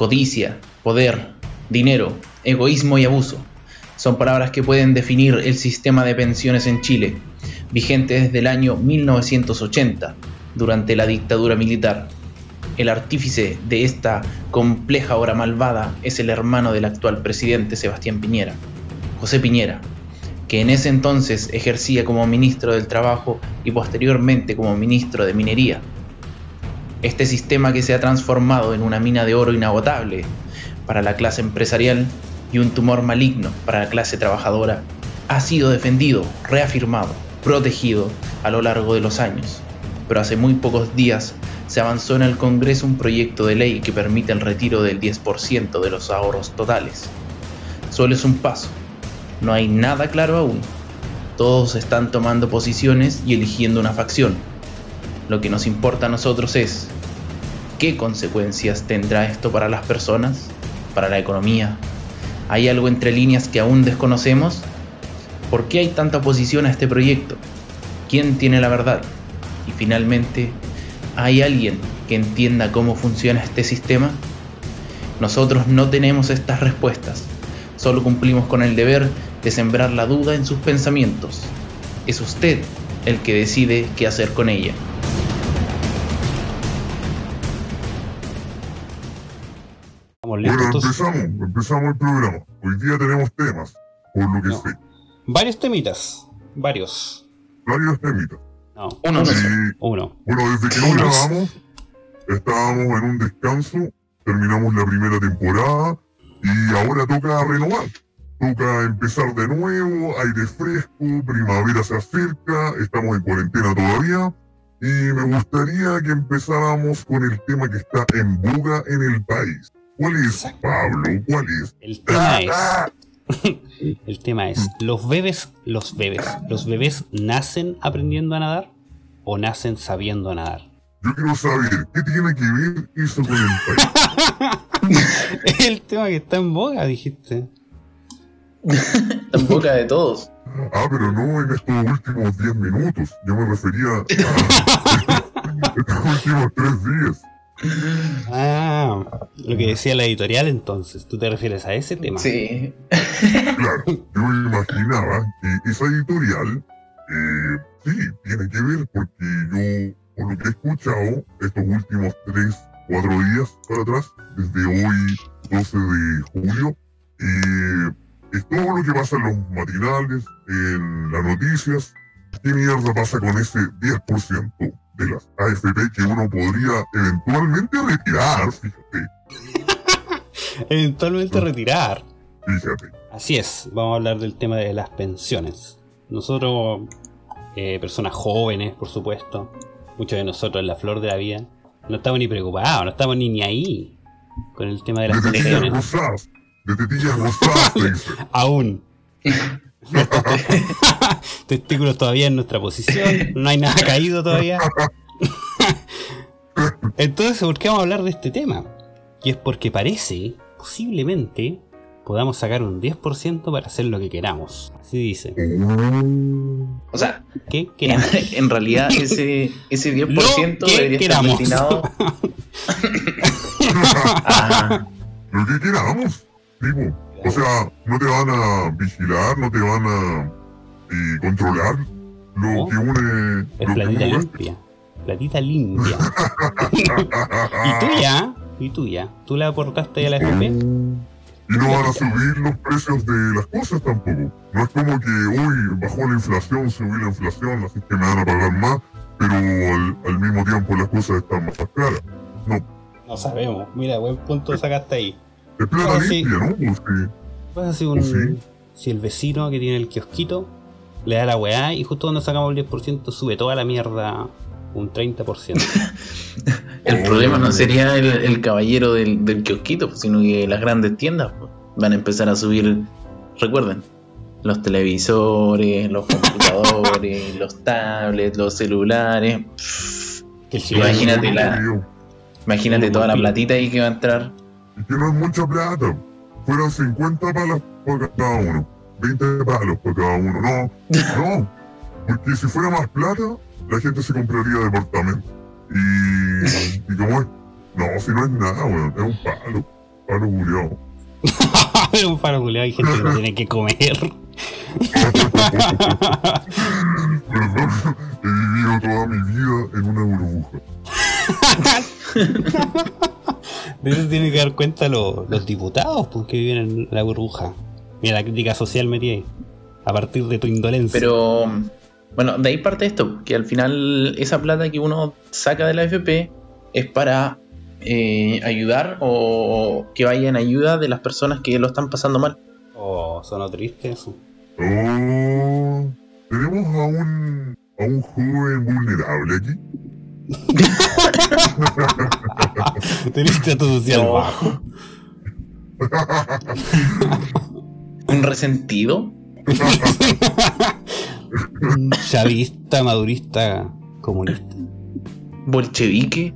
Codicia, poder, dinero, egoísmo y abuso son palabras que pueden definir el sistema de pensiones en Chile, vigente desde el año 1980, durante la dictadura militar. El artífice de esta compleja obra malvada es el hermano del actual presidente Sebastián Piñera, José Piñera, que en ese entonces ejercía como ministro del Trabajo y posteriormente como ministro de Minería. Este sistema que se ha transformado en una mina de oro inagotable para la clase empresarial y un tumor maligno para la clase trabajadora ha sido defendido, reafirmado, protegido a lo largo de los años. Pero hace muy pocos días se avanzó en el Congreso un proyecto de ley que permite el retiro del 10% de los ahorros totales. Solo es un paso, no hay nada claro aún. Todos están tomando posiciones y eligiendo una facción. Lo que nos importa a nosotros es, ¿qué consecuencias tendrá esto para las personas, para la economía, ¿Hay algo entre líneas que aún desconocemos? ¿Por qué hay tanta oposición a este proyecto? ¿Quién tiene la verdad? Y finalmente, ¿hay alguien que entienda cómo funciona este sistema? Nosotros no tenemos estas respuestas, solo cumplimos con el deber de sembrar la duda en sus pensamientos. Es usted el que decide qué hacer con ella. Bueno, empezamos, empezamos el programa. Hoy día tenemos temas, por lo que sé. Varios temitas, varios. Varios temitas. No, uno. uno. Bueno, desde que no grabamos, estábamos en un descanso, terminamos la primera temporada y ahora toca renovar. Toca empezar de nuevo, aire fresco, primavera se acerca, estamos en cuarentena todavía. Y me gustaría que empezáramos con el tema que está en boga en el país. ¿Cuál es, Pablo? ¿Cuál es? El tema es. el tema es, ¿los bebés, los bebés, los bebés nacen aprendiendo a nadar o nacen sabiendo nadar? Yo quiero saber, ¿qué tiene que ver eso con el país? el tema que está en boga, dijiste. está en boca de todos. Ah, pero no en estos últimos 10 minutos. Yo me refería a estos últimos 3 días. Ah, lo que decía la editorial entonces, ¿tú te refieres a ese tema? Sí. Claro, yo imaginaba que esa editorial, eh, sí, tiene que ver porque yo, por lo que he escuchado estos últimos 3, 4 días para atrás, desde hoy 12 de julio, eh, es todo lo que pasa en los matinales, en las noticias, ¿qué mierda pasa con ese 10%? De las AFP que uno podría eventualmente retirar, fíjate. eventualmente retirar. Fíjate. Así es, vamos a hablar del tema de las pensiones. Nosotros, eh, personas jóvenes, por supuesto, muchos de nosotros en la flor de la vida, no estamos ni preocupados, no estamos ni, ni ahí con el tema de las de pensiones. Rosadas, de tetillas rosadas, Aún. Testículos todavía en nuestra posición, no hay nada caído todavía. Entonces, ¿por qué vamos a hablar de este tema? Y es porque parece, posiblemente, podamos sacar un 10% para hacer lo que queramos. Así dice. O sea, ¿qué queramos? En, realidad ese, ese 10% debería estar destinado a... Lo que queramos, o sea, no te van a vigilar, no te van a eh, controlar lo que une. Es platita limpia. Platita limpia. ¿Y tuya? ¿Y tuya? ¿Tú la aportaste a la FP? Y no van a subir los precios de las cosas tampoco. No es como que, uy, bajó la inflación, subió la inflación, así que me van a pagar más, pero al, mismo tiempo las cosas están más caras. No. No sabemos. Mira, buen punto sacaste ahí. Es plata limpia, ¿no? Pues, pues así un, Si el vecino que tiene el kiosquito le da la weá y justo cuando sacamos el 10% sube toda la mierda un 30%. el problema no sería el, caballero del, kiosquito, sino que las grandes tiendas van a empezar a subir, recuerden, los televisores, los computadores, los tablets, los celulares. imagínate la, imagínate toda la platita ahí que va a entrar. Y que no es mucha plata fueron 50 palos por cada uno, 20 palos por cada uno. No, no, porque si fuera más plata, la gente se compraría departamento. Y, y como es, no, si no es nada, bueno, es un palo. Faro culiao. un faro culiao, hay gente que no tiene que comer. Perdón, he vivido toda mi vida en una burbuja. De eso tienen que dar cuenta los, los diputados porque viven en la burbuja. Mira la crítica social metida ahí. A partir de tu indolencia. Pero bueno, de ahí parte esto, que al final esa plata que uno saca de la AFP es para eh, ayudar o que vaya en ayuda de las personas que lo están pasando mal. Oh, sonó triste eso. Oh, tenemos a un, a un joven vulnerable aquí. Triste a tu social No. bajo. Un resentido. Un Chavista, madurista, comunista, Bolchevique.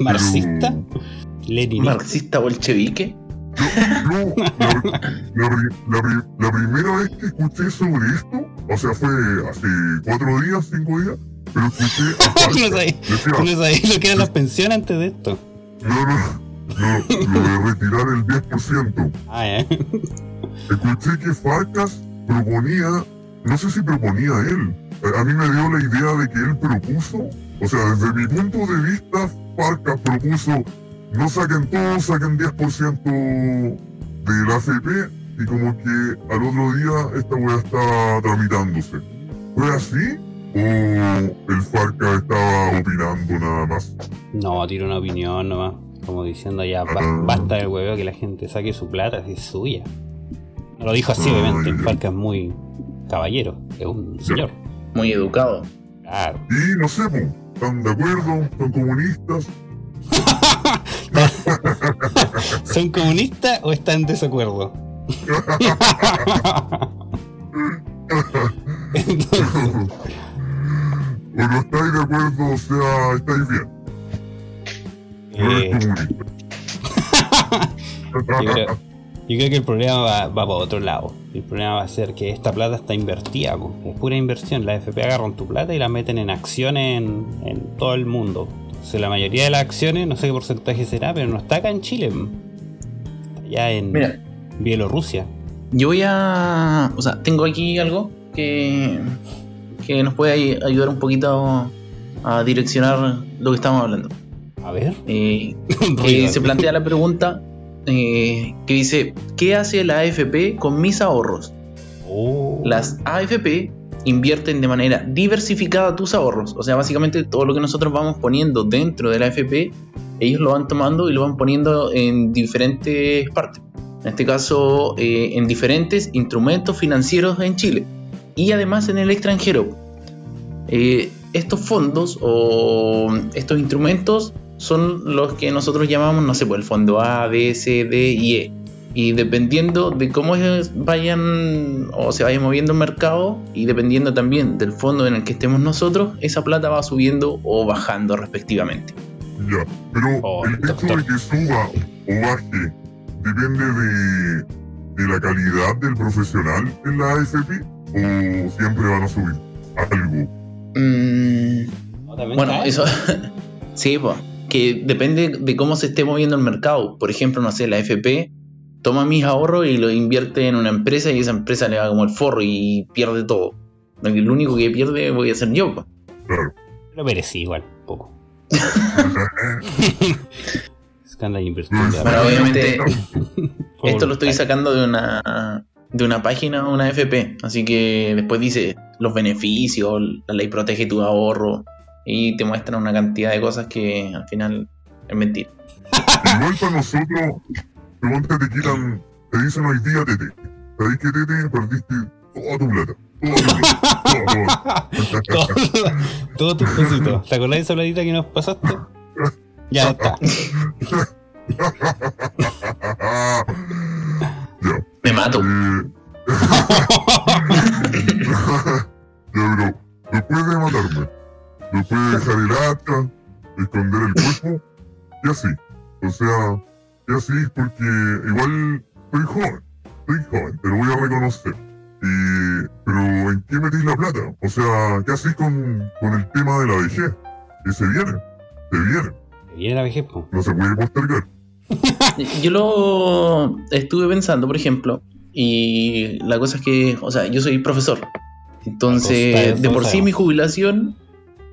marxista, leninista. Marxista bolchevique. Yo, la, la pri- la pri- la primera vez que escuché sobre esto, o sea, fue hace cuatro días, cinco días, pero escuché Tú no sabías- no lo que eran las pensiones antes de esto. no, no, no, lo de retirar el 10%. Ah, ya. Escuché que Farcas proponía, no sé si proponía él, a a mí me dio la idea de que él propuso, o sea, desde mi punto de vista, Farcas propuso, no saquen todo, saquen 10% de la AFP y como que al otro día esta weá está tramitándose. ¿Fue así? ¿O el Farcas estaba opinando nada más? No, tiro una opinión nomás. Como diciendo ya, Ah. basta del hueveo que la gente saque su plata, si es suya. No lo dijo así, obviamente. ya. Farca es muy caballero, es un señor. Muy educado. Claro. Y no sé, ¿están de acuerdo? ¿Son comunistas? ¿Son comunistas o están en desacuerdo? Entonces, ¿O no estáis de acuerdo? O sea, estáis bien. No eh, eres comunista. yo, creo, yo creo que el problema va, va para otro lado. El problema va a ser que esta plata está invertida, es pura inversión. La FP agarran tu plata y la meten en acciones en, en todo el mundo. Entonces, la mayoría de las acciones, no sé qué porcentaje será, pero no está acá en Chile. Está allá en Mira, Bielorrusia. yo voy a. O sea, tengo aquí algo que. que nos puede ay- ayudar un poquito a direccionar lo que estamos hablando. A ver. Eh, ruido. se plantea la pregunta eh, que dice: ¿Qué hace la AFP con mis ahorros? Oh. Las AFP invierten de manera diversificada tus ahorros. O sea, básicamente todo lo que nosotros vamos poniendo dentro de la AFP, ellos lo van tomando y lo van poniendo en diferentes partes. En este caso, eh, en diferentes instrumentos financieros en Chile. Y además en el extranjero. Eh, estos fondos o estos instrumentos son los que nosotros llamamos, no sé, pues el fondo A, B, C, D y E. Y dependiendo de cómo vayan o se vaya moviendo el mercado y dependiendo también del fondo en el que estemos nosotros, esa plata va subiendo o bajando respectivamente. Ya, pero Oh, el hecho doctor. de que suba o baje depende de, de la calidad del profesional en la AFP o siempre van a subir algo. Mm, bueno, eso sí, pues, que depende de cómo se esté moviendo el mercado. Por ejemplo, no sé, la FP toma mis ahorros y lo invierte en una empresa y esa empresa le va como el forro y pierde todo. El único que pierde voy a ser yo. Claro. Lo merecí igual, un poco. Es que anda invirtiendo. Bueno, Bueno, obviamente Esto lo estoy sacando de una de una página, una FP, así que después dice los beneficios, la ley protege tu ahorro y te muestra una cantidad de cosas que al final es mentira. Igual para nosotros, pregunta te quitan, te dicen hoy día Tete. ¿Sabéis que Tete perdiste toda tu plata? Tu todo, todo tus pesitos. ¿Te acordás de esa platita que nos pasaste? Ya está. ya. Me mato. Eh, ya, pero después de matarme, después de dejar el hacha, esconder el cuerpo, y así. O sea, y así porque igual soy joven, soy joven, te lo voy a reconocer. Y, pero ¿en qué metís la plata? O sea, ¿qué hacís con, con el tema de la vejez? Que se viene, se viene, Viene la vejez, po. no se puede postergar. Yo lo estuve pensando, por ejemplo, y la cosa es que, o sea, yo soy profesor. Entonces, de por sí mi jubilación,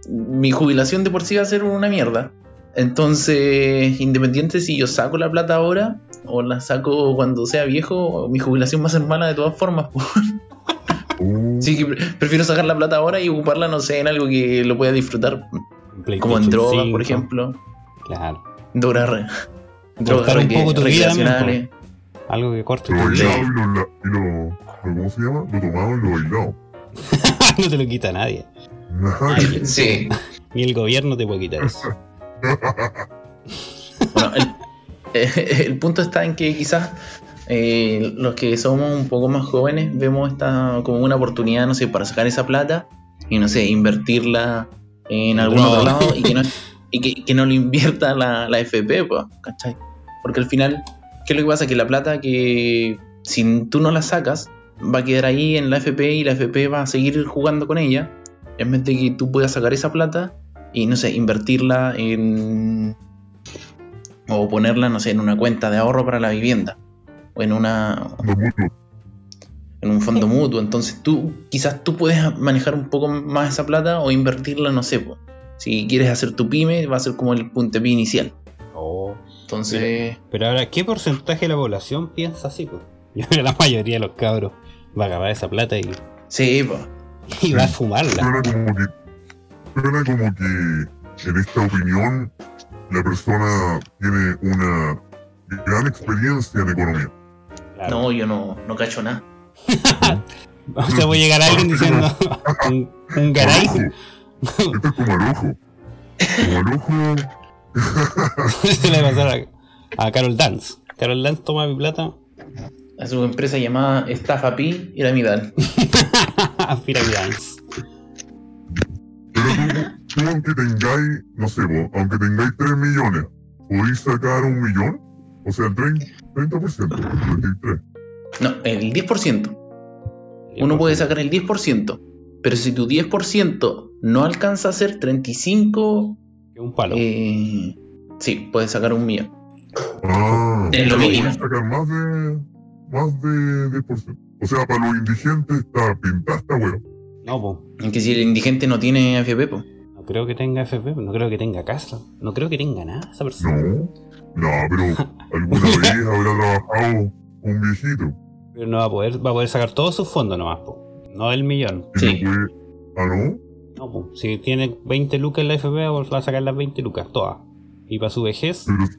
mi jubilación de por sí va a ser una mierda. Entonces, independiente si yo saco la plata ahora o la saco cuando sea viejo, mi jubilación va a ser mala de todas formas. Oh, Sí, que pre- prefiero sacar la plata ahora y ocuparla, no sé, en algo que lo pueda disfrutar. Como en drogas, 5. por ejemplo. Claro. Drogas, drogas un poco tu vida también, recreacionales. Algo que corte lo bailado y lo, y lo, ¿Cómo se llama? Lo tomado y lo bailado. no te lo quita nadie. Sí. Ni el gobierno te puede quitar eso. Bueno, el, el punto está en que quizás eh, los que somos un poco más jóvenes vemos esta como una oportunidad, no sé, para sacar esa plata y no sé, invertirla en algún No. otro lado y que no, y que, que no lo invierta la, la FP, pues, ¿cachai? Porque al final, ¿qué es lo que pasa? Que la plata que si tú no la sacas, va a quedar ahí en la FP y la FP va a seguir jugando con ella, en vez de que tú puedas sacar esa plata y no sé, invertirla en o ponerla, no sé, en una cuenta de ahorro para la vivienda o en una en un fondo mutuo. Entonces tú quizás tú puedes manejar un poco más esa plata o invertirla, no sé, po. si quieres hacer tu pyme va a ser como el puntapié inicial. Oh. Entonces, Pero ahora, ¿qué porcentaje de la población piensa así? pues? Yo creo que la mayoría de los cabros va a agarrar esa plata y, sí, po. Y va a fumarla. Suena como que. Suena como que en esta opinión la persona tiene una gran experiencia en economía. Claro. no, yo no, no cacho nada. O sea, voy a llegar alguien diciendo un, un garay. Esto es como Arojo. Como Arojo. Se le va a pasar a, a Carol Dance. Carol Dance toma mi plata. A su empresa llamada Estafa Pi Piramidal. Pyramid Dance. Pero tú, tú aunque tengáis, no sé, vos, aunque tengáis 3 millones, ¿podéis sacar un millón? O sea, el 30%, 30%, 23. No, el 10%. Uno puede sacar el 10%, pero si tu 10% no alcanza a ser 35, Un palo. eh, sí, puedes sacar un millón. Ah, Es lo mínimo. sacar más de, más de 10%. O sea, para los indigentes está pintada esta wea. No, po. En que si el indigente no tiene AFP, pues. No creo que tenga FP, no creo que tenga casa. No creo que tenga nada esa persona. No, no, pero alguna vez habrá trabajado un viejito. Pero no va a poder, va a poder sacar todos sus fondos nomás, po. No el millón. Y Sí. no puede- Ah, no. No, po. Si tiene 20 lucas en la FP, va a sacar las 20 lucas, todas. Y para su vejez, Pero si.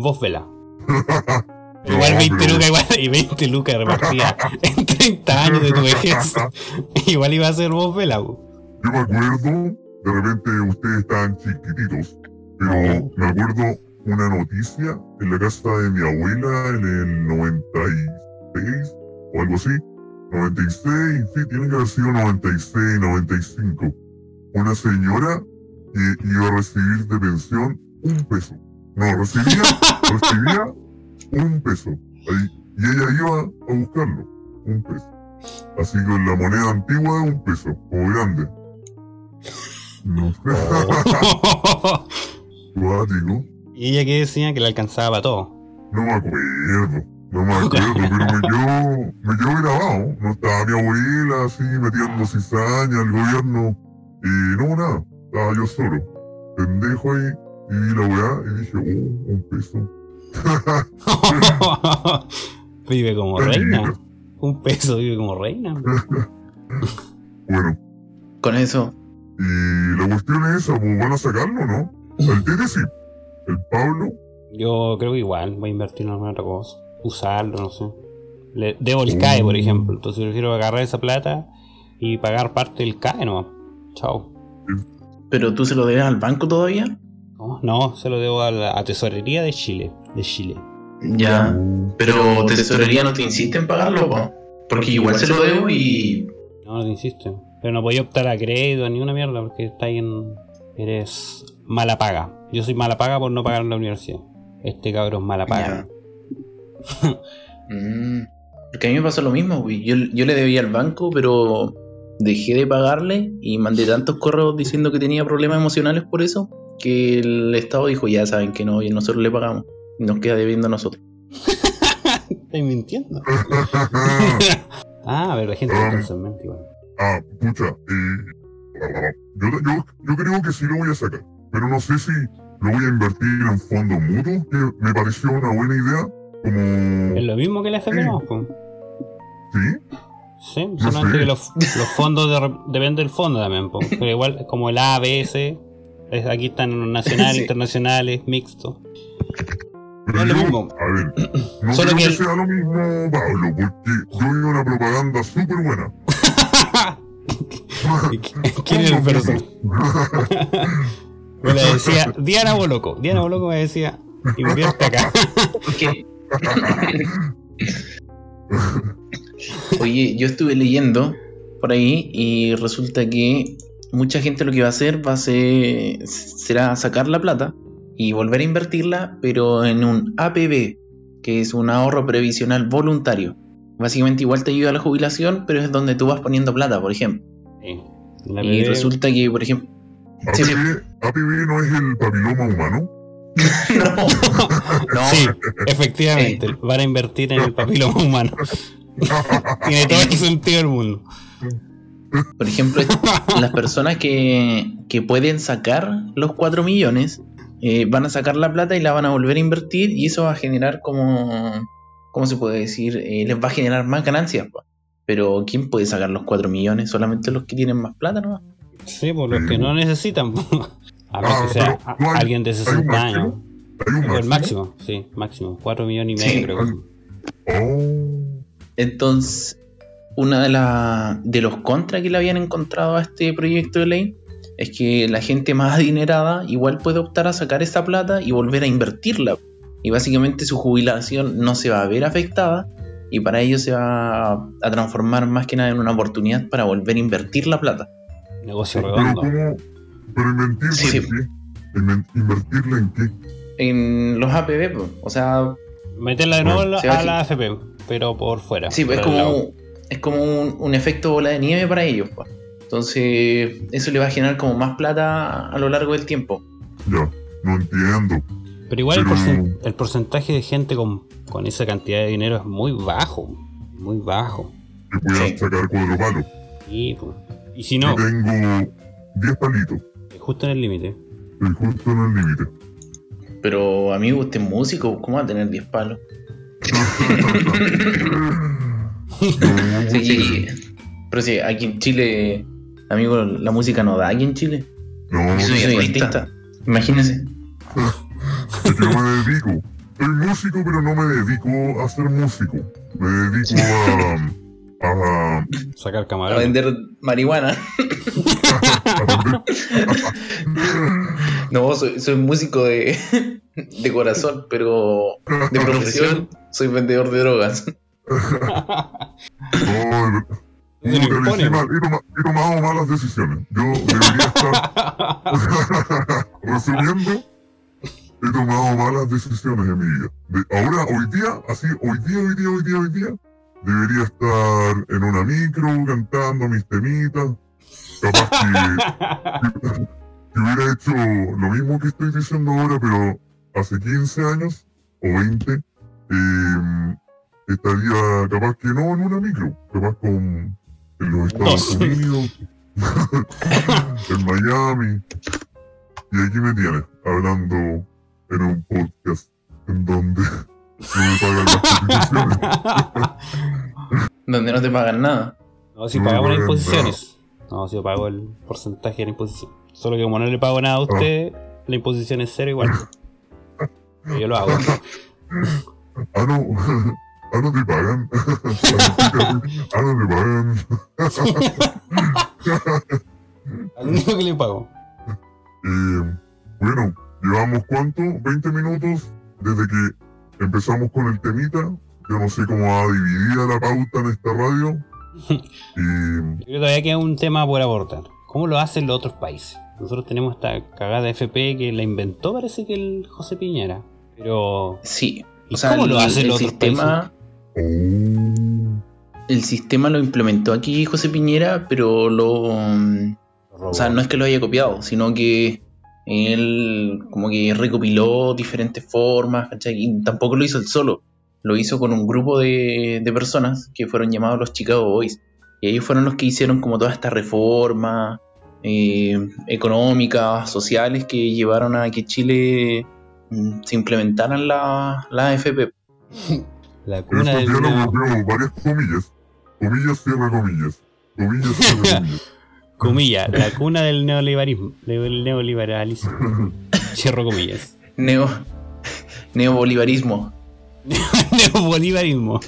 vos vela. Igual 20 pero- lucas, igual, y 20 lucas repartidas en 30 años de tu vejez. igual iba a ser vos vela, po. Yo me acuerdo, de repente ustedes estaban chiquititos, pero me acuerdo una noticia en la casa de mi abuela en el 96 o algo así. 96, sí, tiene que haber sido 96, 95. Una señora que iba a recibir de pensión un peso. No, recibía, recibía un peso. Ahí, y ella iba a buscarlo, un peso. Así que la moneda antigua de un peso, o grande. No sé. Cuático. y ella que decía que le alcanzaba para todo. No me acuerdo. No me acuerdo, pero me quedó, me quedó grabado. No estaba mi abuela así metiendo cizaña al gobierno. Y no, nada. Estaba yo solo. Pendejo ahí. Y vi la weá y dije, oh, un peso. vive como reina. Un peso vive como reina. Bueno, Con eso, y la cuestión es esa, pues van a sacarlo, ¿no? El Tete sí. El Pablo, Yo creo que igual voy a invertir en alguna otra cosa. Usarlo, no sé. Le debo el CAE, por ejemplo. Entonces prefiero agarrar esa plata y pagar parte del CAE nomás. Chao. pero tú se lo debes al banco todavía. ¿Cómo? No, se lo debo a la a Tesorería de Chile. De Chile. Ya, pero tesorería no te insiste en pagarlo, po. porque igual se lo debo y No, no te insiste. Pero no podía optar a crédito ni una mierda porque está ahí en. Eres mala paga. Yo soy mala paga por no pagar en la universidad. Este cabrón es mala paga. Mm, Porque a mí me pasó lo mismo, güey. Yo, yo le debía al banco, pero dejé de pagarle y mandé tantos correos diciendo que tenía problemas emocionales por eso, que el Estado dijo, ya saben que no, y nosotros le pagamos. Nos queda debiendo a nosotros. Estoy mintiendo. ah, a ver, la gente Ah. en mente igual. ah, pucha, eh, yo, yo, yo creo que sí lo voy a sacar, pero no sé si lo voy a invertir en fondos mutuos, que me pareció una buena idea, como... Es lo mismo que la po. ¿Sí? Sí, solamente sé. que los, los fondos de- depende del fondo también, po. pero igual como el A, B, S, es- aquí están nacionales, Sí. internacionales, mixtos. Pero No es lo mismo. A ver, no Solo creo que que, el- sea lo mismo, Pablo, porque yo vi una propaganda súper buena. ¿Quién es el personaje? Me la decía Diana Boloco. Diana Boloco me decía, invierte acá. ¿Qué? Oye, yo estuve leyendo por ahí y resulta que mucha gente lo que va a hacer va a ser será sacar la plata y volver a invertirla, pero en un APB, que es un ahorro previsional voluntario. Básicamente igual te ayuda a la jubilación, pero es donde tú vas poniendo plata, por ejemplo. Sí. La Y resulta que, por ejemplo, Sí, sí. APB, APB no es el papiloma humano. no, no, Sí, efectivamente, van a invertir en el papiloma humano. Tiene todo el sentido del mundo. Por ejemplo, las personas que, que pueden sacar los 4 millones eh, van a sacar la plata y la van a volver a invertir y eso va a generar como, ¿cómo se puede decir? Eh, les va a generar más ganancias. pa. Pero ¿quién puede sacar los 4 millones? Solamente los que tienen más plata, ¿no? Sí, por los que no necesitan. A menos Ah, que sea pero hay- alguien de hay un 60 años. Hay El máximo. sí, máximo. 4 millones y medio, Sí. creo que. Oh, Entonces, una de, la- de los contras que le habían encontrado a este proyecto de ley es que la gente más adinerada igual puede optar a sacar esa plata y volver a invertirla. Y básicamente su jubilación no se va a ver afectada y para ello se va a transformar más que nada en una oportunidad para volver a invertir la plata. Negocio pero redondo. ¿cómo? Pero invertirla Sí, en qué? Inven- ¿Invertirla en qué? En los APB, pues, o sea, Meterla de nuevo a la- Se va a la a- AFP, pero por fuera. Sí, pues es como, es como un, un efecto bola de nieve para ellos. pues. Entonces, eso le va a generar como más plata a lo largo del tiempo. Ya, no entiendo. Pero igual el, porcentaje de gente con, con esa cantidad de dinero es muy bajo. Muy bajo. Que puedan Sí. sacar cuatro palos. Y, pues, y si no, Yo tengo 10 palitos. justo en el límite. Justo en el límite. Pero, amigo, usted es músico, ¿cómo va a tener 10 palos? No, Sí, pero sí, aquí en Chile, amigo, la música no da aquí en Chile. no, Yo soy artista. Que no me dedico. Soy músico, pero no me dedico a ser músico. Me dedico a. a. Sacar A camarón. vender marihuana. a No, soy, soy músico de, de corazón, pero de profesión soy vendedor de drogas. No, Encima, he, toma- tomado malas decisiones. Yo debería estar. Resumiendo, he tomado malas decisiones en mi vida. De- ahora, hoy día, así, hoy día, hoy día, hoy día, hoy día, debería estar en una micro cantando mis temitas. Capaz que, que hubiera hecho lo mismo que estoy diciendo ahora, pero hace 15 años o 20, eh, estaría capaz que no en una micro, capaz con en los Estados Dos. Unidos, en Miami. Y aquí me tienes, hablando en un podcast en donde no me pagan las peticiones. Donde no te pagan nada. No, si No, pagamos las imposiciones. No, si yo pago el porcentaje de la imposición. Solo que como no le pago nada a usted, la imposición es cero igual. Pero yo lo hago. Ah, no. Ah, no te pagan. Ah, no te pagan. Al único que le pago. Eh, bueno, llevamos cuánto? 20 minutos desde que empezamos con el temita. Yo no sé cómo va dividida la pauta en esta radio. Y Yo creo que todavía queda un tema por abordar. ¿Cómo lo hacen los otros países? Nosotros tenemos esta cagada FP que la inventó, parece que el José Piñera. Pero. Sí. ¿Y O sea, cómo lo hacen el los otros oh, el sistema lo implementó aquí José Piñera, pero lo. mm, O sea, no es que lo haya copiado, sino que Él como que recopiló diferentes formas, ¿cachai? Y tampoco lo hizo él solo, lo hizo con un grupo de, de personas que fueron llamados los Chicago Boys. Y ellos fueron los que hicieron como toda esta reforma eh, económicas, sociales que llevaron a que Chile mm, se implementaran la, la AFP. La cuna del veo varias comillas. Comillas, cierra comillas. Comillas, cierra comillas. comilla, la cuna del neoliberalismo, del neoliberalismo. Cierro comillas. Neo, neobolivarismo. Neobolivarismo.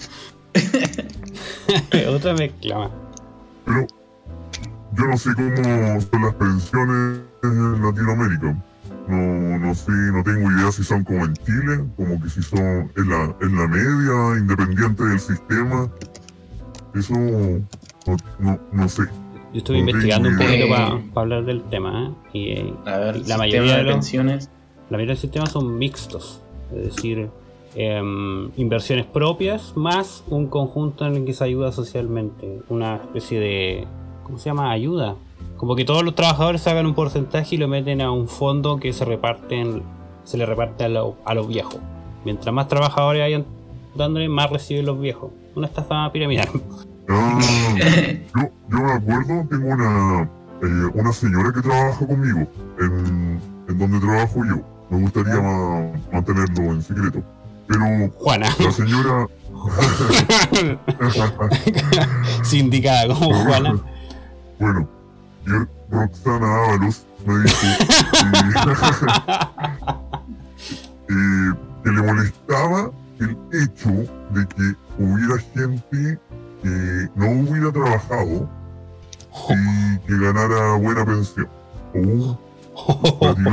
Otra mezcla más. Pero yo no sé cómo son las pensiones en Latinoamérica. No, no sé, no tengo idea si son como en Chile, como que si son en la, en la media, independiente del sistema. Eso no, no, no sé. Yo estuve investigando un poquito para hablar del tema, ¿eh? Y eh, A ver, La mayoría de de los- pensiones. la mayoría de los sistemas son mixtos. Es decir, em, inversiones propias más un conjunto en el que se ayuda socialmente. Una especie de. ¿Cómo se llama? Ayuda. Como que todos los trabajadores sacan un porcentaje y lo meten a un fondo que se reparten, se le reparte a, lo- a los viejos. Mientras más trabajadores hayan dándole, más reciben los viejos. Una estafa piramidal. Ah, yo, yo me acuerdo, tengo una, eh, una señora que trabaja conmigo en, en donde trabajo yo. Me gustaría ma- mantenerlo en secreto. Pero Juana, la señora... sindicada como Juana. Bueno, yo, Roxana Ábalos me dijo que, eh, que le molestaba el hecho de que hubiera gente que no hubiera trabajado y que ganara buena pensión. O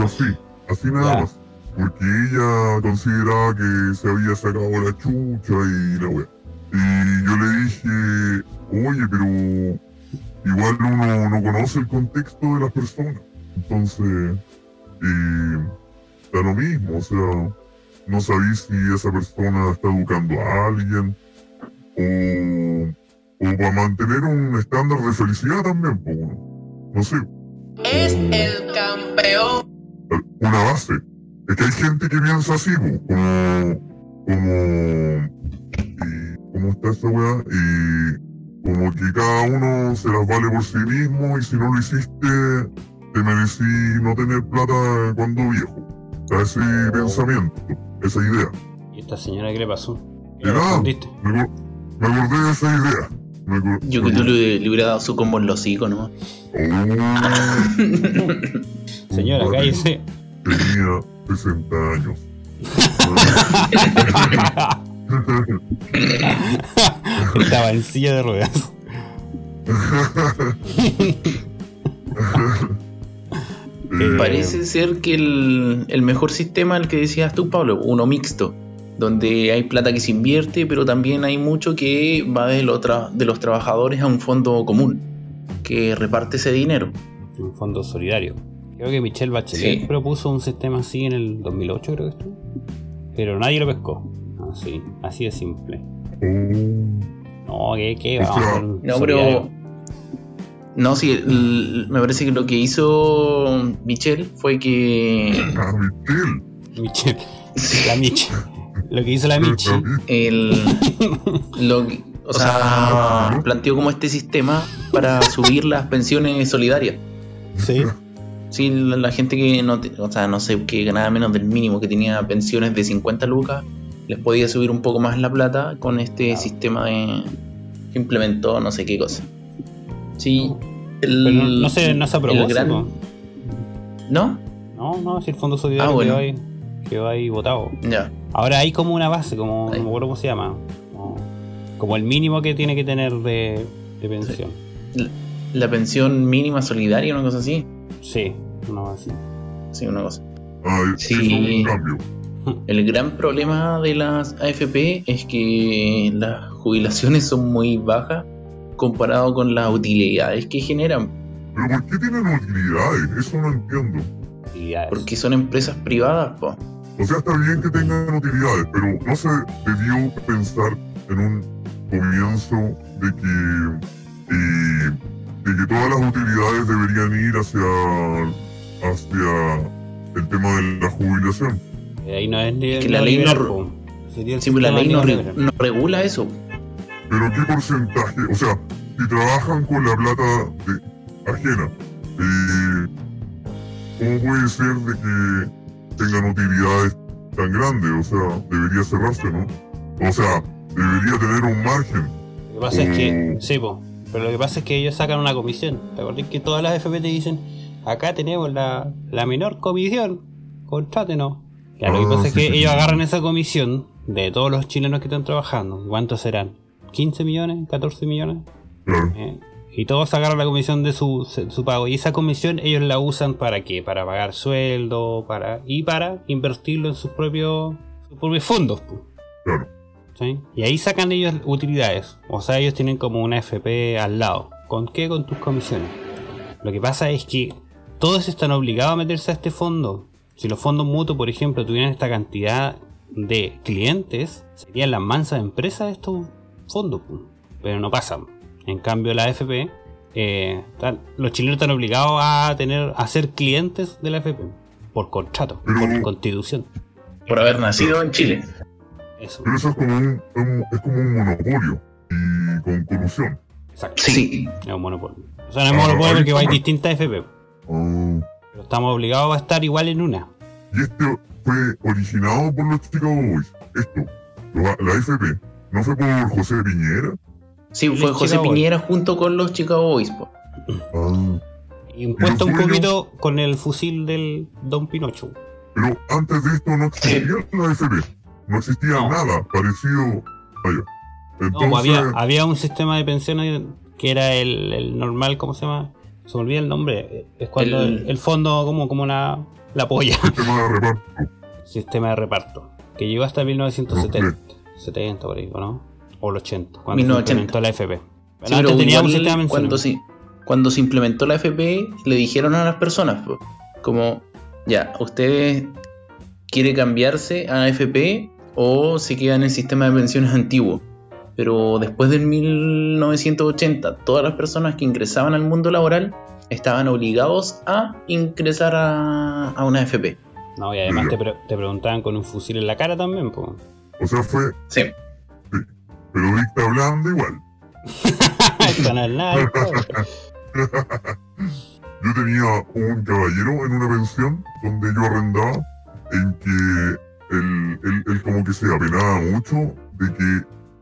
así, así nada más. Porque ella consideraba que se había sacado la chucha y la wea. Y yo le dije, oye, pero igual uno no conoce el contexto de las personas. Entonces, eh, da lo mismo, o sea, no sabéis si esa persona está educando a alguien o, o para mantener un estándar de felicidad también, pues, uno. no sé, Es el campeón. una base. Es que hay gente que piensa así, po, como, como, y, ¿cómo está esa weá? Y como que cada uno se las vale por sí mismo y si no lo hiciste, te merecí no tener plata cuando viejo. O sea, ese pensamiento, esa idea. ¿Y esta señora qué le pasó? ¿Qué le nada, respondiste? me, me acordé de esa idea. Me Yo me que tú le, le hubiera dado su combo en los hocico, ¿no? Oh, Señora, cállese. Tenía 60 años. Estaba en silla de ruedas. Eh, Parece ser que el, el mejor sistema, el que decías tú, Pablo, uno mixto, donde hay plata que se invierte, pero también hay mucho que va de, lo de los trabajadores a un fondo común, que reparte ese dinero. Un fondo solidario. Creo que Michelle Bachelet Sí. propuso un sistema así en el 2008, creo que estuvo. Pero nadie lo pescó. Así, así de simple. No, vamos hacer un No, pero. No, sí, el- me parece que lo que hizo Michelle fue que. Ah, Michelle. Michelle, la Michi. Lo que hizo la. La Michi. El, lo que- o sea, planteó como este sistema para subir las pensiones solidarias. Sí. Sí, la, la gente que no, te- o sea, no sé, que ganaba menos del mínimo, que tenía pensiones de 50 lucas, les podía subir un poco más la plata con este sistema de, que implementó no sé qué cosa. Sí, el, Pero no, no se, no se aprobó. el gran-. ¿No? No, no, si el fondo solidario Ah, bueno. quedó, ahí, quedó ahí votado. Ya. Ahora hay como una base, como no me acuerdo cómo se llama. Como, como el mínimo que tiene que tener de, de pensión. La pensión mínima solidaria, una cosa así. Sí, una base. Sí, una cosa. Sí. eso es un cambio. El gran problema de las AFP es que las jubilaciones son muy bajas comparado con las utilidades que generan, Pero ¿por qué tienen utilidades? Eso no entiendo. Porque son empresas privadas, po. O sea, está bien que tengan utilidades, pero no se debió pensar en un comienzo de que, eh, de que todas las utilidades deberían ir hacia, hacia el tema de la jubilación. Ahí no es ni que la ley no neoliberal, re- po. Sería el Sí, la sistema ley no, re- neoliberal. no regula eso. Pero ¿qué porcentaje? O sea, si trabajan con la plata de- ajena, eh, ¿cómo puede ser de que tengan utilidades tan grandes? O sea, debería cerrarse, ¿no? O sea, debería tener un margen. Lo que pasa es que, sí, po, pero lo que pasa es que ellos sacan una comisión. ¿Te acordás que todas las FP te dicen, acá tenemos la, la menor comisión, contrátenos? Ya, lo que Ah, pasa es que ellos agarran esa comisión de todos los chilenos que están trabajando. ¿Cuántos serán? ¿15 millones? ¿14 millones? Claro. Eh, y todos agarran la comisión de su, su pago. Y esa comisión ellos la usan para qué? Para pagar sueldo para y para invertirlo en sus propios, sus propios fondos. Claro. ¿sí? Y ahí sacan ellos utilidades. O sea, ellos tienen como una FP al lado. ¿Con qué? Con tus comisiones. Lo que pasa es que todos están obligados a meterse a este fondo. Si los fondos mutuos, por ejemplo, tuvieran esta cantidad de clientes, serían las mansas empresas de estos fondos. po. Pero no pasan. En cambio, la AFP, eh, los chilenos están obligados a tener a ser clientes de la AFP. Por contrato, por constitución. Por haber nacido en Chile. Eso. Pero eso es como un, un- es como un monopolio y con colusión. Exacto. Sí. Es un monopolio. O sea, no es Ah, monopolio ahí porque hay distintas FP. Ah, Pero estamos obligados a estar igual en una. y este fue originado por los Chicago Boys. Esto, la, la FP, ¿no fue por José Piñera? Sí, fue Los José Chicago Boys. Piñera junto con los Chicago Boys. po. Ah, Impuesto un poquito con el fusil del Don Pinocho. pero antes de esto no existía la FP. No existía No. nada parecido. Vaya. No, Entonces, pues había, había un sistema de pensiones que era el, el normal, ¿cómo se llama? Se me olvida el nombre. Es cuando El- el, el fondo como, como la, la polla. sistema de reparto. sistema de reparto. Que llegó hasta 1970. 70 por ahí, ¿o ¿no? O el 80. Cuando 1980. se implementó la FP. Sí, antes un sistema cuando, pensiones. sí, cuando se implementó la FP, le dijeron a las personas, po, como, ya, ¿ustedes quiere cambiarse a AFP o se queda en el sistema de pensiones antiguo? Pero después del 1980, todas las personas que ingresaban al mundo laboral estaban obligados a ingresar a, a una AFP. No, y además te, pre- te preguntaban con un fusil en la cara también, pues. O sea, fue, Sí, pero dicta blanda igual. Esto no es nada. Yo tenía un caballero en una pensión donde yo arrendaba en que él, él- él como que se apenaba mucho de que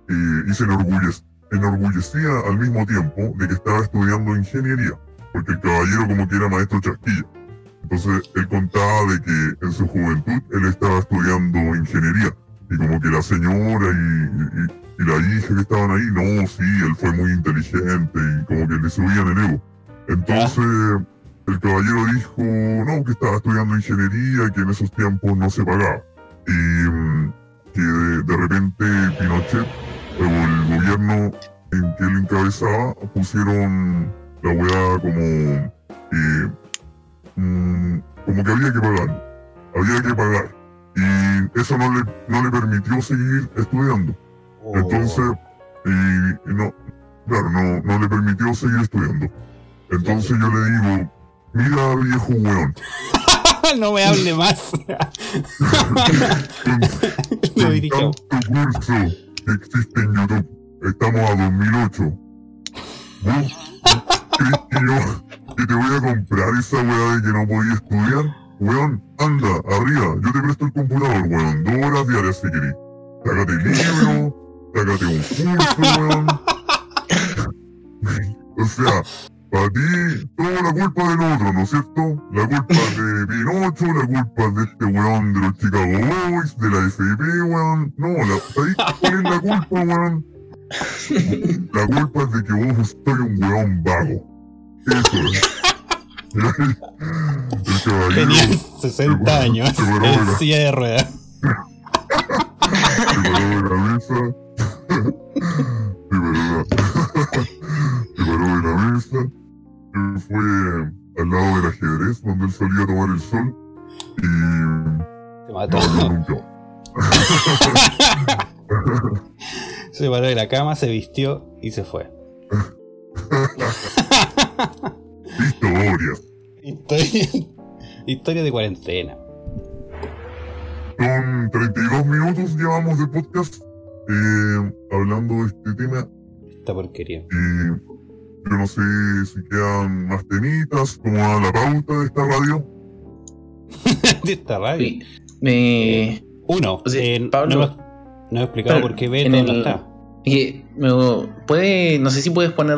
y se enorgullec- enorgullecía al mismo tiempo de que estaba estudiando ingeniería, porque el caballero como que era maestro chasquilla. Entonces él contaba de que en su juventud él estaba estudiando ingeniería y como que la señora y, la hija que estaban ahí, no, sí, él fue muy inteligente y como que le subían el ego. Entonces el caballero dijo, no, que estaba estudiando ingeniería y que en esos tiempos no se pagaba. Y mm, que de, de repente Pinochet el gobierno en que él encabezaba pusieron la weá como, eh, mm, como que había que pagar. Había que pagar. Y eso no le, no le permitió seguir estudiando. Entonces, y, y no, claro, no, no le permitió seguir estudiando. Entonces yo le digo, mira viejo weón, no me hable más. Con dirigió. tanto curso existe en YouTube, estamos a 2008. ¿Vos yo que te voy a comprar esa weá de que no podía estudiar? Weón, anda, arriba, yo te presto el computador, weón, dos horas diarias si querés. Sácate el libro, sácate un curso, weón. o sea, para ti, toda la culpa del otro, ¿no es cierto? La culpa de Pinocho, la culpa de este weón de los Chicago Boys, de la FP, weón. No, la, ¿sabes cuál es la culpa, weón? La culpa es de que vos soy un weón vago. Eso es. El caballero Tenía 60 años Se paró de en la- silla de ruedas. se paró de la mesa. Se paró, la- se paró de la mesa. Se fue al lado del ajedrez donde él solía tomar el sol. Y Se no mató. nunca. Se paró de la cama, se vistió y se fue. Historia, Historia de cuarentena. Son 32 minutos llevamos de podcast eh, hablando de este tema. Esta porquería. Y yo no sé si quedan más temitas, como a la pauta de esta radio. de esta radio. Sí, me- Uno, O sea, eh, Pablo- no, he explicado Pero por qué Beto el- no está. me- puede, no sé si puedes poner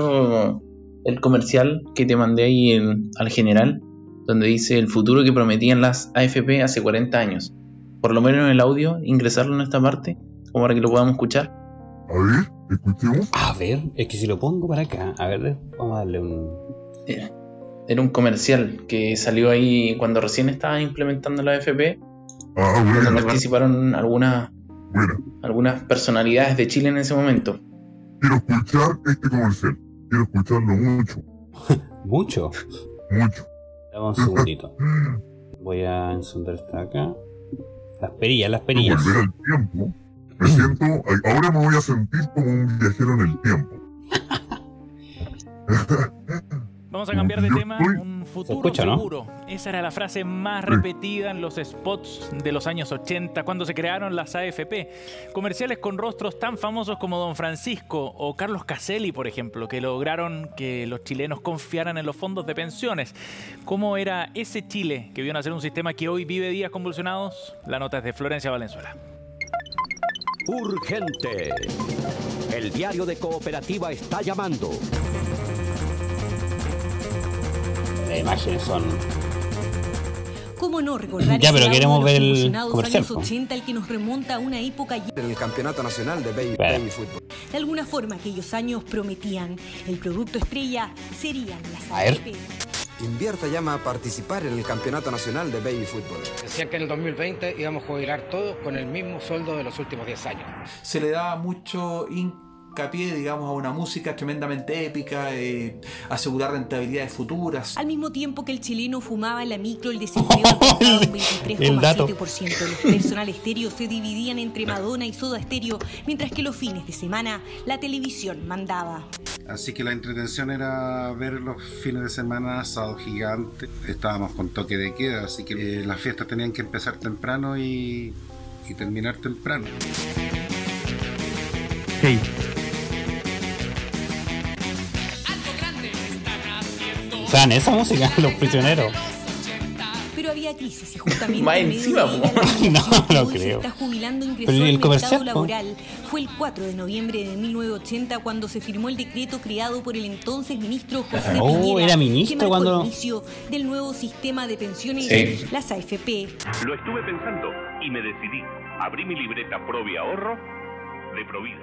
el comercial que te mandé ahí en- al general, donde dice el futuro que prometían las AFP hace 40 años. Por lo menos en el audio, ingresarlo en esta parte, como para que lo podamos escuchar. A ver, escuchemos. A ver, es que si lo pongo para acá, a ver, vamos a darle un. Era, era un comercial que salió ahí cuando recién estaban implementando la AFP, Ah, donde bueno, participaron algunas, bueno. algunas personalidades de Chile en ese momento. Quiero escuchar este comercial. Quiero escucharlo mucho, Mucho. mucho. Dame un segundito. Voy a encender esta acá. Las perillas, las perillas. volver al tiempo. Me siento, ahora me voy a sentir como un viajero en el tiempo. Vamos a cambiar de Yo tema. estoy- Un futuro escucha, ¿no? seguro. Esa era la frase más Sí. repetida en los spots de los años 80 cuando se crearon las AFP. Comerciales con rostros tan famosos como Don Francisco o Carlos Caselli, por ejemplo, que lograron que los chilenos confiaran en los fondos de pensiones. ¿Cómo era ese Chile que vio nacer un sistema que hoy vive días convulsionados? La nota es de Florencia Valenzuela. Urgente. El diario de cooperativa está llamando. Las imágenes son. ¿Cómo no recordar Ya, pero queremos de los ver el comercial, años po. 80, el que nos remonta a una época en el Campeonato Nacional de Baby, baby Fútbol. de alguna forma aquellos años prometían. El producto estrella serían las A ver. Invierta llama a participar en el Campeonato Nacional de Baby Fútbol. Decían que en el 2020 íbamos a jubilar todos con el mismo sueldo de los últimos 10 años. se le daba mucho hincapié, digamos, a una música tremendamente épica, eh, asegurar rentabilidades futuras. Al mismo tiempo que el chileno fumaba en la micro, el desempleo alcanzaba un El dato. 23,7%. Los personal estéreo se dividían entre Madonna y Soda Estéreo, mientras que los fines de semana la televisión mandaba. Así que la entretención era ver los fines de semana, sábado gigante. Estábamos con toque de queda, así que eh, las fiestas tenían que empezar temprano y, y terminar temprano. ¿Saben esa música? Los prisioneros. Había crisis y justamente Más encima, No, no se está jubilando ingresó Pero ¿y al mercado laboral. Fue el 4 de noviembre de 1980 cuando se firmó el decreto creado por el entonces ministro José Oh, Piñera, era ministro que marcó cuando- el inicio del nuevo sistema de pensiones, Sí. las AFP. Lo estuve pensando y me decidí. Abrí mi libreta Provi Ahorro de Provida.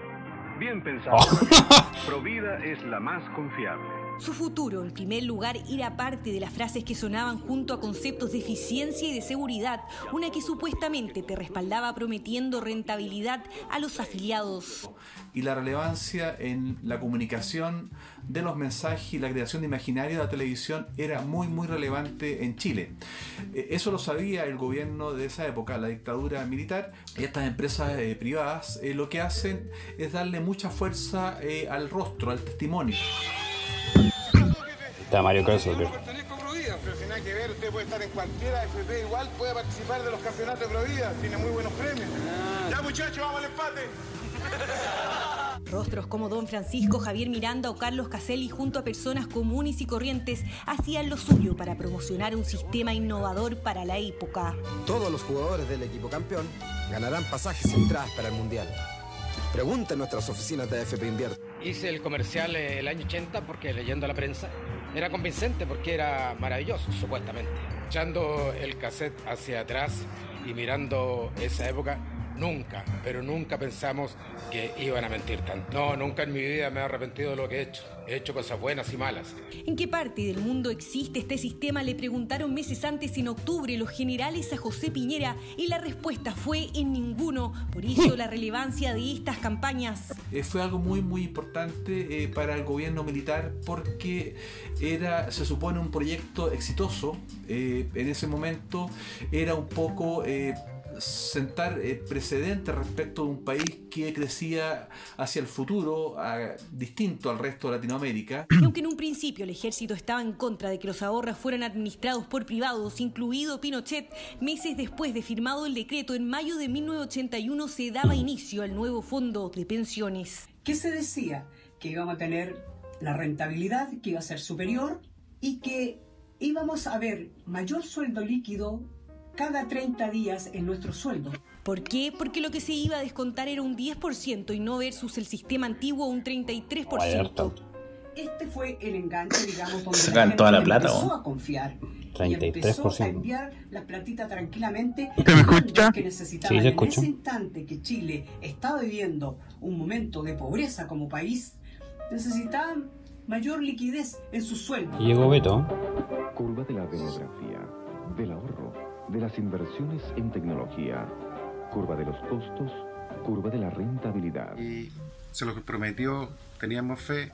Bien pensado. Provida es la más confiable. Su futuro, en primer lugar, era parte de las frases que sonaban junto a conceptos de eficiencia y de seguridad, una que supuestamente te respaldaba prometiendo rentabilidad a los afiliados. Y la relevancia en la comunicación de los mensajes y la creación de imaginario de la televisión era muy, muy relevante en Chile. Eh, Eso lo sabía el gobierno de esa época, la dictadura militar. Estas empresas eh, privadas eh, lo que hacen es darle mucha fuerza al rostro, al testimonio. Está Mario Krauser. Pero sin nada que ver, usted puede estar en cualquiera FP igual, puede participar de los campeonatos de Provida, tiene muy buenos premios. Ya muchachos, vamos al empate. Rostros como Don Francisco, Javier Miranda o Carlos Caselli junto a personas comunes y corrientes hacían lo suyo para promocionar un sistema innovador para la época. Todos los jugadores del equipo campeón ganarán pasajes y entradas para el Mundial. Pregunta en nuestras oficinas de AFP Invierte. Hice el comercial eh, el año 80 porque leyendo la prensa era convincente porque era maravilloso, supuestamente. Echando el cassette hacia atrás y mirando esa época, nunca, pero nunca pensamos que iban a mentir tanto. No, nunca en mi vida me he arrepentido de lo que he hecho. He hecho cosas buenas y malas. ¿En qué parte del mundo existe este sistema? Le preguntaron meses antes en octubre los generales a José Piñera y la respuesta fue en ninguno. Por eso la relevancia de estas campañas. Eh, fue algo muy muy importante eh, para el gobierno militar porque era se supone un proyecto exitoso Eh, en ese momento era un poco eh, sentar eh, precedentes respecto de un país que crecía hacia el futuro a- distinto al resto de Latinoamérica. Y aunque en un principio el ejército estaba en contra de que los ahorros fueran administrados por privados, incluido Pinochet, meses después de firmado el decreto en mayo de 1981 se daba inicio al nuevo fondo de pensiones. ¿Qué se decía? Que íbamos a tener la rentabilidad que iba a ser superior y que íbamos a ver mayor sueldo líquido cada 30 días en nuestro sueldo. ¿Por qué? Porque lo que se iba a descontar era un 10% y no versus el sistema antiguo un 33%. Este fue el enganche, digamos, donde Sacan la toda la gente plata, empezó ¿no? a confiar. Y empezó a 33%. enviar las platitas tranquilamente. ¿Se me escucha? Que necesitaban Sí, se en ese instante que Chile estaba viviendo un momento de pobreza como país, necesitaban mayor liquidez en sus sueldos. Y llegó Beto. Curva de la demografía, del ahorro, de las inversiones en tecnología, curva de los costos, curva de la rentabilidad. Y se lo prometió, teníamos fe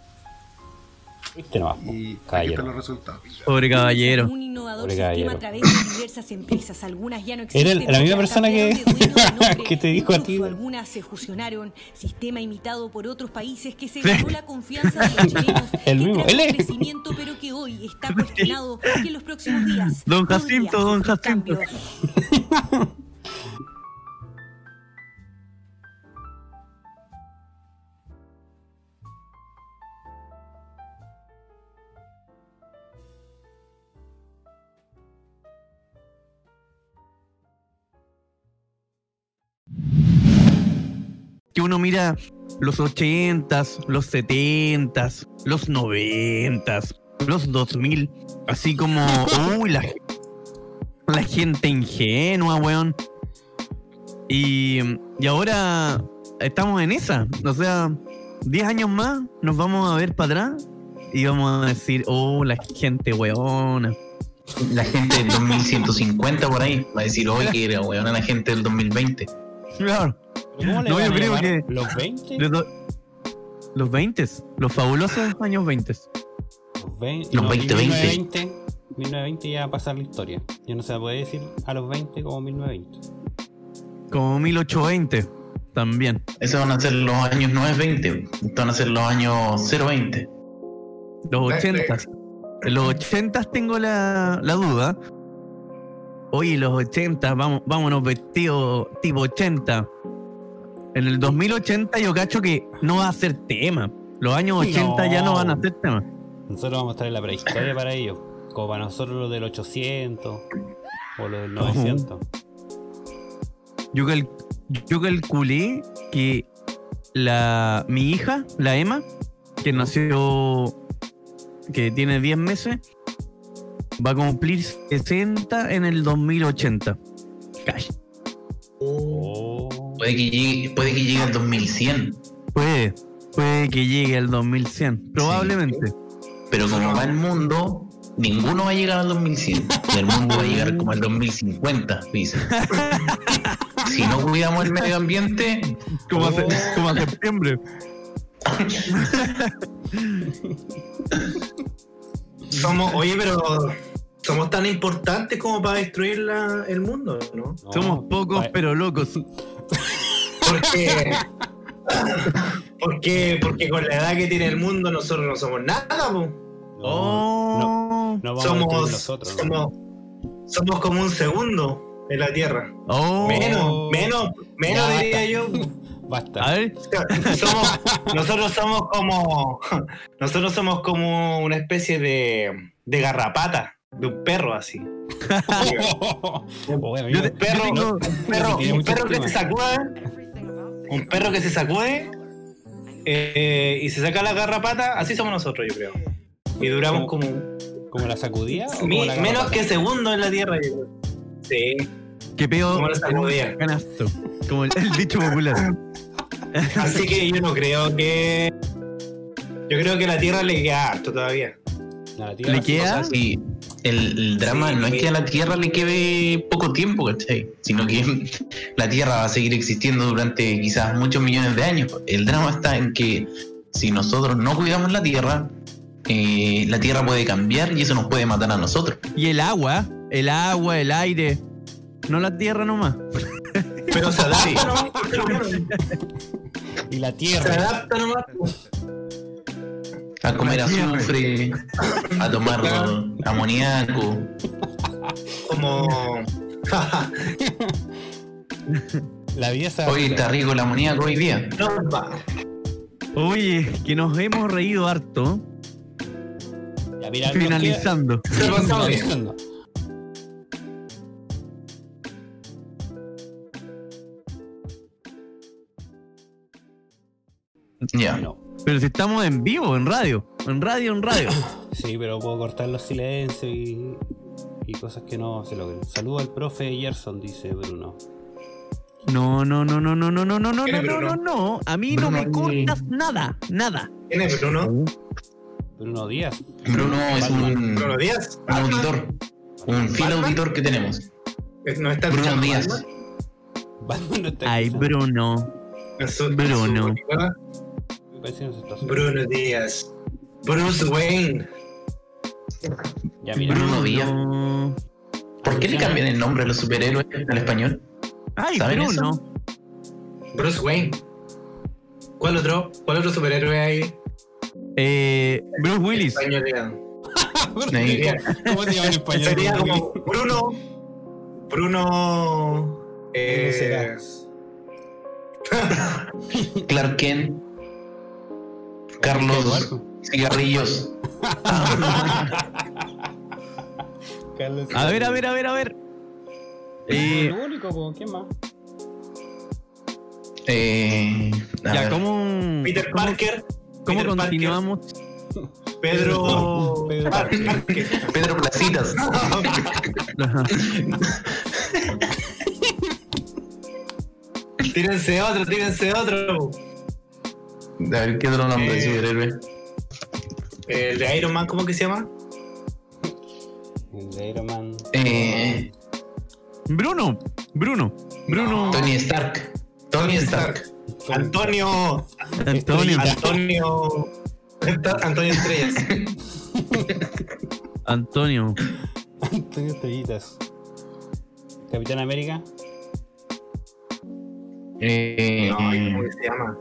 Este no, y caballero. los resultados. Pobre caballero. Un innovador Pobre sistema caballero. a través de diversas empresas, algunas ya no Era existen. el- la misma persona que- que te dijo a ti. Algunas se fusionaron, sistema imitado por otros países que se ganó la confianza de los chilenos, El que mismo, él es. crecimiento, pero que hoy está cuestionado y en los próximos días. Don Jacinto, don Jacinto. que uno mira los 80s, los 70s, los 90s, los 2000, así como, uy, la, la gente ingenua, weón. Y, y ahora estamos en esa, o sea, 10 años más nos vamos a ver para atrás y vamos a decir, oh, la gente weona. La gente del 2150 por ahí va a decir, oye, que era weón, la gente del 2020. Claro. ¿Cómo le No, van yo a creo que- ¿Los 20? Los, do- los 20, los fabulosos años 20. Los, vein- Los no, 2020. 1920. 1920 ya va a pasar la historia. Ya no se puede decir a los 20 como 1920. Como 1820 también. Esos van a ser los años 920, estos van a ser los años 020. Los 80. En los 80 tengo la, la duda. Oye, los 80, vamos, vámonos vestidos tipo 80. En el 2080 yo cacho que no va a ser tema. Los años 80 ya no van a ser tema. Nosotros vamos a estar en la prehistoria para ellos. Como para nosotros los del 800 o los del 900. Yo, cal- yo calculé que la, mi hija, la Emma, que nació, que tiene 10 meses, va a cumplir 60 en el 2080. Cash. Puede que llegue, puede que llegue al 2100. Puede, puede que llegue al 2100, probablemente. Pero como va el mundo, ninguno va a llegar al 2100. Y el mundo va a llegar como al 2050, dice. Si no cuidamos el medio ambiente, Como, a, se- como a septiembre. Somos, oye, pero somos tan importantes como para destruir la- el mundo, ¿no? Somos pocos pero locos. Porque, porque, porque con la edad que tiene el mundo nosotros no somos nada, po. No vamos somos, somos, somos como un segundo en la Tierra. Oh. Menos, menos, menos Ya, diría yo. Basta. A ver, Somos, nosotros somos como nosotros somos como una especie de, de garrapata de un perro así un perro, tengo- un perro, que se sacude un perro que se sacude eh, y se saca la garrapata así somos nosotros yo creo y duramos como ¿Como la sacudía? o mi- como la menos que segundos en la tierra yo creo. sí que pego Como la sacudía. canasto. Como el, el dicho popular. así que yo no creo que yo creo que la tierra le queda harto todavía A la tierra ¿Le queda? sí, el, el drama no es que a la Tierra le quede poco tiempo, ¿cachai? Sino que la Tierra va a seguir existiendo durante quizás muchos millones de años. El drama está en que si nosotros no cuidamos la Tierra, eh, la Tierra puede cambiar y eso nos puede matar a nosotros. Y el agua, el agua, el aire. No la tierra nomás. Pero se adapta nomás. Y la Se tierra. adapta nomás. A comer azufre, a tomar amoníaco. Como. La vida Hoy está rico el amoníaco hoy día. Oye, que nos hemos reído harto. Ya, mira, Finalizando. Finalizando. Ya. No. Pero si estamos en vivo, en radio. En radio, en radio. Sí, pero puedo cortar los silencios y, y cosas que no se logren. Saludo al profe Gerson, dice Bruno. No, no, no, no, no, no, no, no, no, ¿Quién no, no, Bruno? no, no. A mí no me cortas nada, nada. ¿Quién es Bruno? Bruno Díaz. Bruno es un, Bruno Díaz. un auditor. Un fiel ¿Batman? auditor que tenemos. ¿No está Bruno Díaz. Batman? Batman no está Ay. Bruno. Bruno. Bruno Díaz. Bruce Wayne. Ya, mira. Bruno Díaz. ¿Por qué le cambian el nombre a los superhéroes al español? Ay, ¿Saben Bruno. Bruce Wayne. ¿Cuál otro? ¿Cuál otro superhéroe hay? Eh, Bruce Willis. ¿Cómo se llama en español? Sería Bruno como Bruno. Bruno. Eh, Clark Kent. Carlos Cigarrillos. Carlos A ver, a ver, a ver, a ver. Eh, El único, po, ¿quién más? Eh, ya, ver. ¿cómo, Peter cómo, Parker. cómo Peter continuamos? Parker, Pedro. Pedro Parker. Pedro Placitas. tírense otro, tírense otro. A ver, ¿qué otro nombre de Eh, superhéroe? El de Iron Man, ¿cómo que se llama? El de Iron Man. Eh, Bruno. Bruno. Bruno. Tony Stark. Tony Stark. Antonio. Antonio. Antonio. Antonio Estrellas. Antonio. Antonio Estrellitas. Capitán América. Eh, No, ¿cómo que se llama?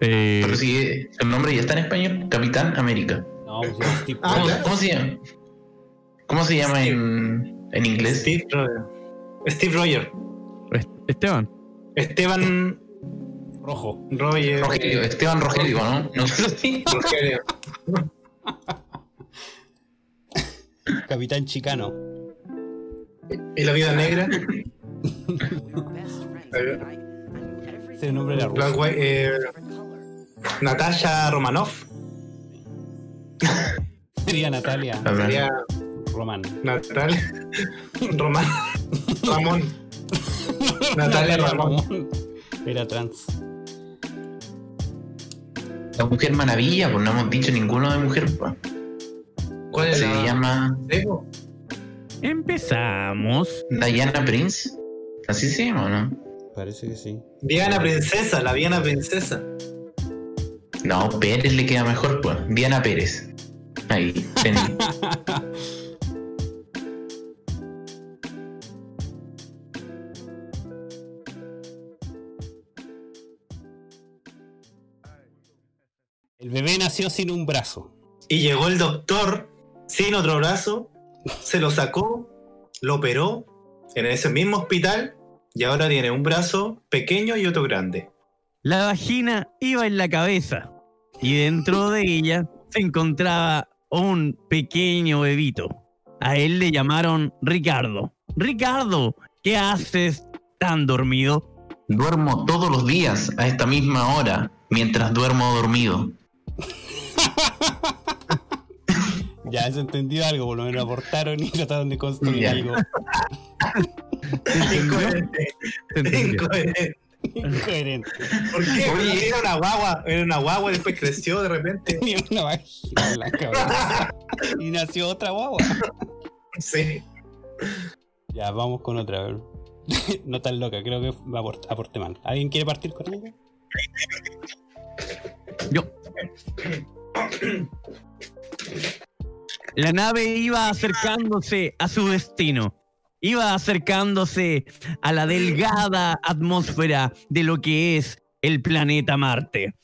Eh, pero si el nombre ya está en español, Capitán América. No, pues Steve Ah, ¿Cómo, se llama? ¿Cómo se llama en, en inglés? Steve Roger. Steve Roger. Est- Esteban. Esteban Rojo. Roger. Rogelio, Esteban Rogelio, ¿no? No sé si. Rogelio. Capitán Chicano. ¿Y la vida negra? Ese nombre de la Black. White, eh, Natasha Romanoff. Sería Natalia. Sería Roman. Natalia. Román. Ramón. Natalia Ramón. Era trans. La Mujer Maravilla, pues no hemos dicho ninguno de mujer. pues. ¿Cuál es Se la? llama. Empezamos. Diana Prince. Así se llama, ¿no? Parece que sí. Diana Princesa, la Diana Princesa. No, Pérez le queda mejor, pues. Diana Pérez. Ahí. El bebé nació sin un brazo. Y llegó el doctor sin otro brazo, se lo sacó, lo operó en ese mismo hospital y ahora tiene un brazo pequeño y otro grande. La vagina iba en la cabeza y dentro de ella se encontraba un pequeño bebito. A él le llamaron Ricardo. Ricardo, ¿qué haces tan dormido? Duermo todos los días a esta misma hora, mientras duermo dormido. Ya se entendió algo, por lo menos aportaron y trataron de construir Ya. algo. Incoherente. Incoherente. ¿Por qué? Porque era una guagua, era una guagua y después creció de repente. Tenía una vagina en la cabeza. Y nació otra guagua. Sí. Ya, vamos con otra. a ver. No tan loca, creo que va aport- aporte mal. ¿Alguien quiere partir con ella? Yo. La nave iba acercándose a su destino. Iba acercándose a la delgada atmósfera de lo que es el planeta Marte.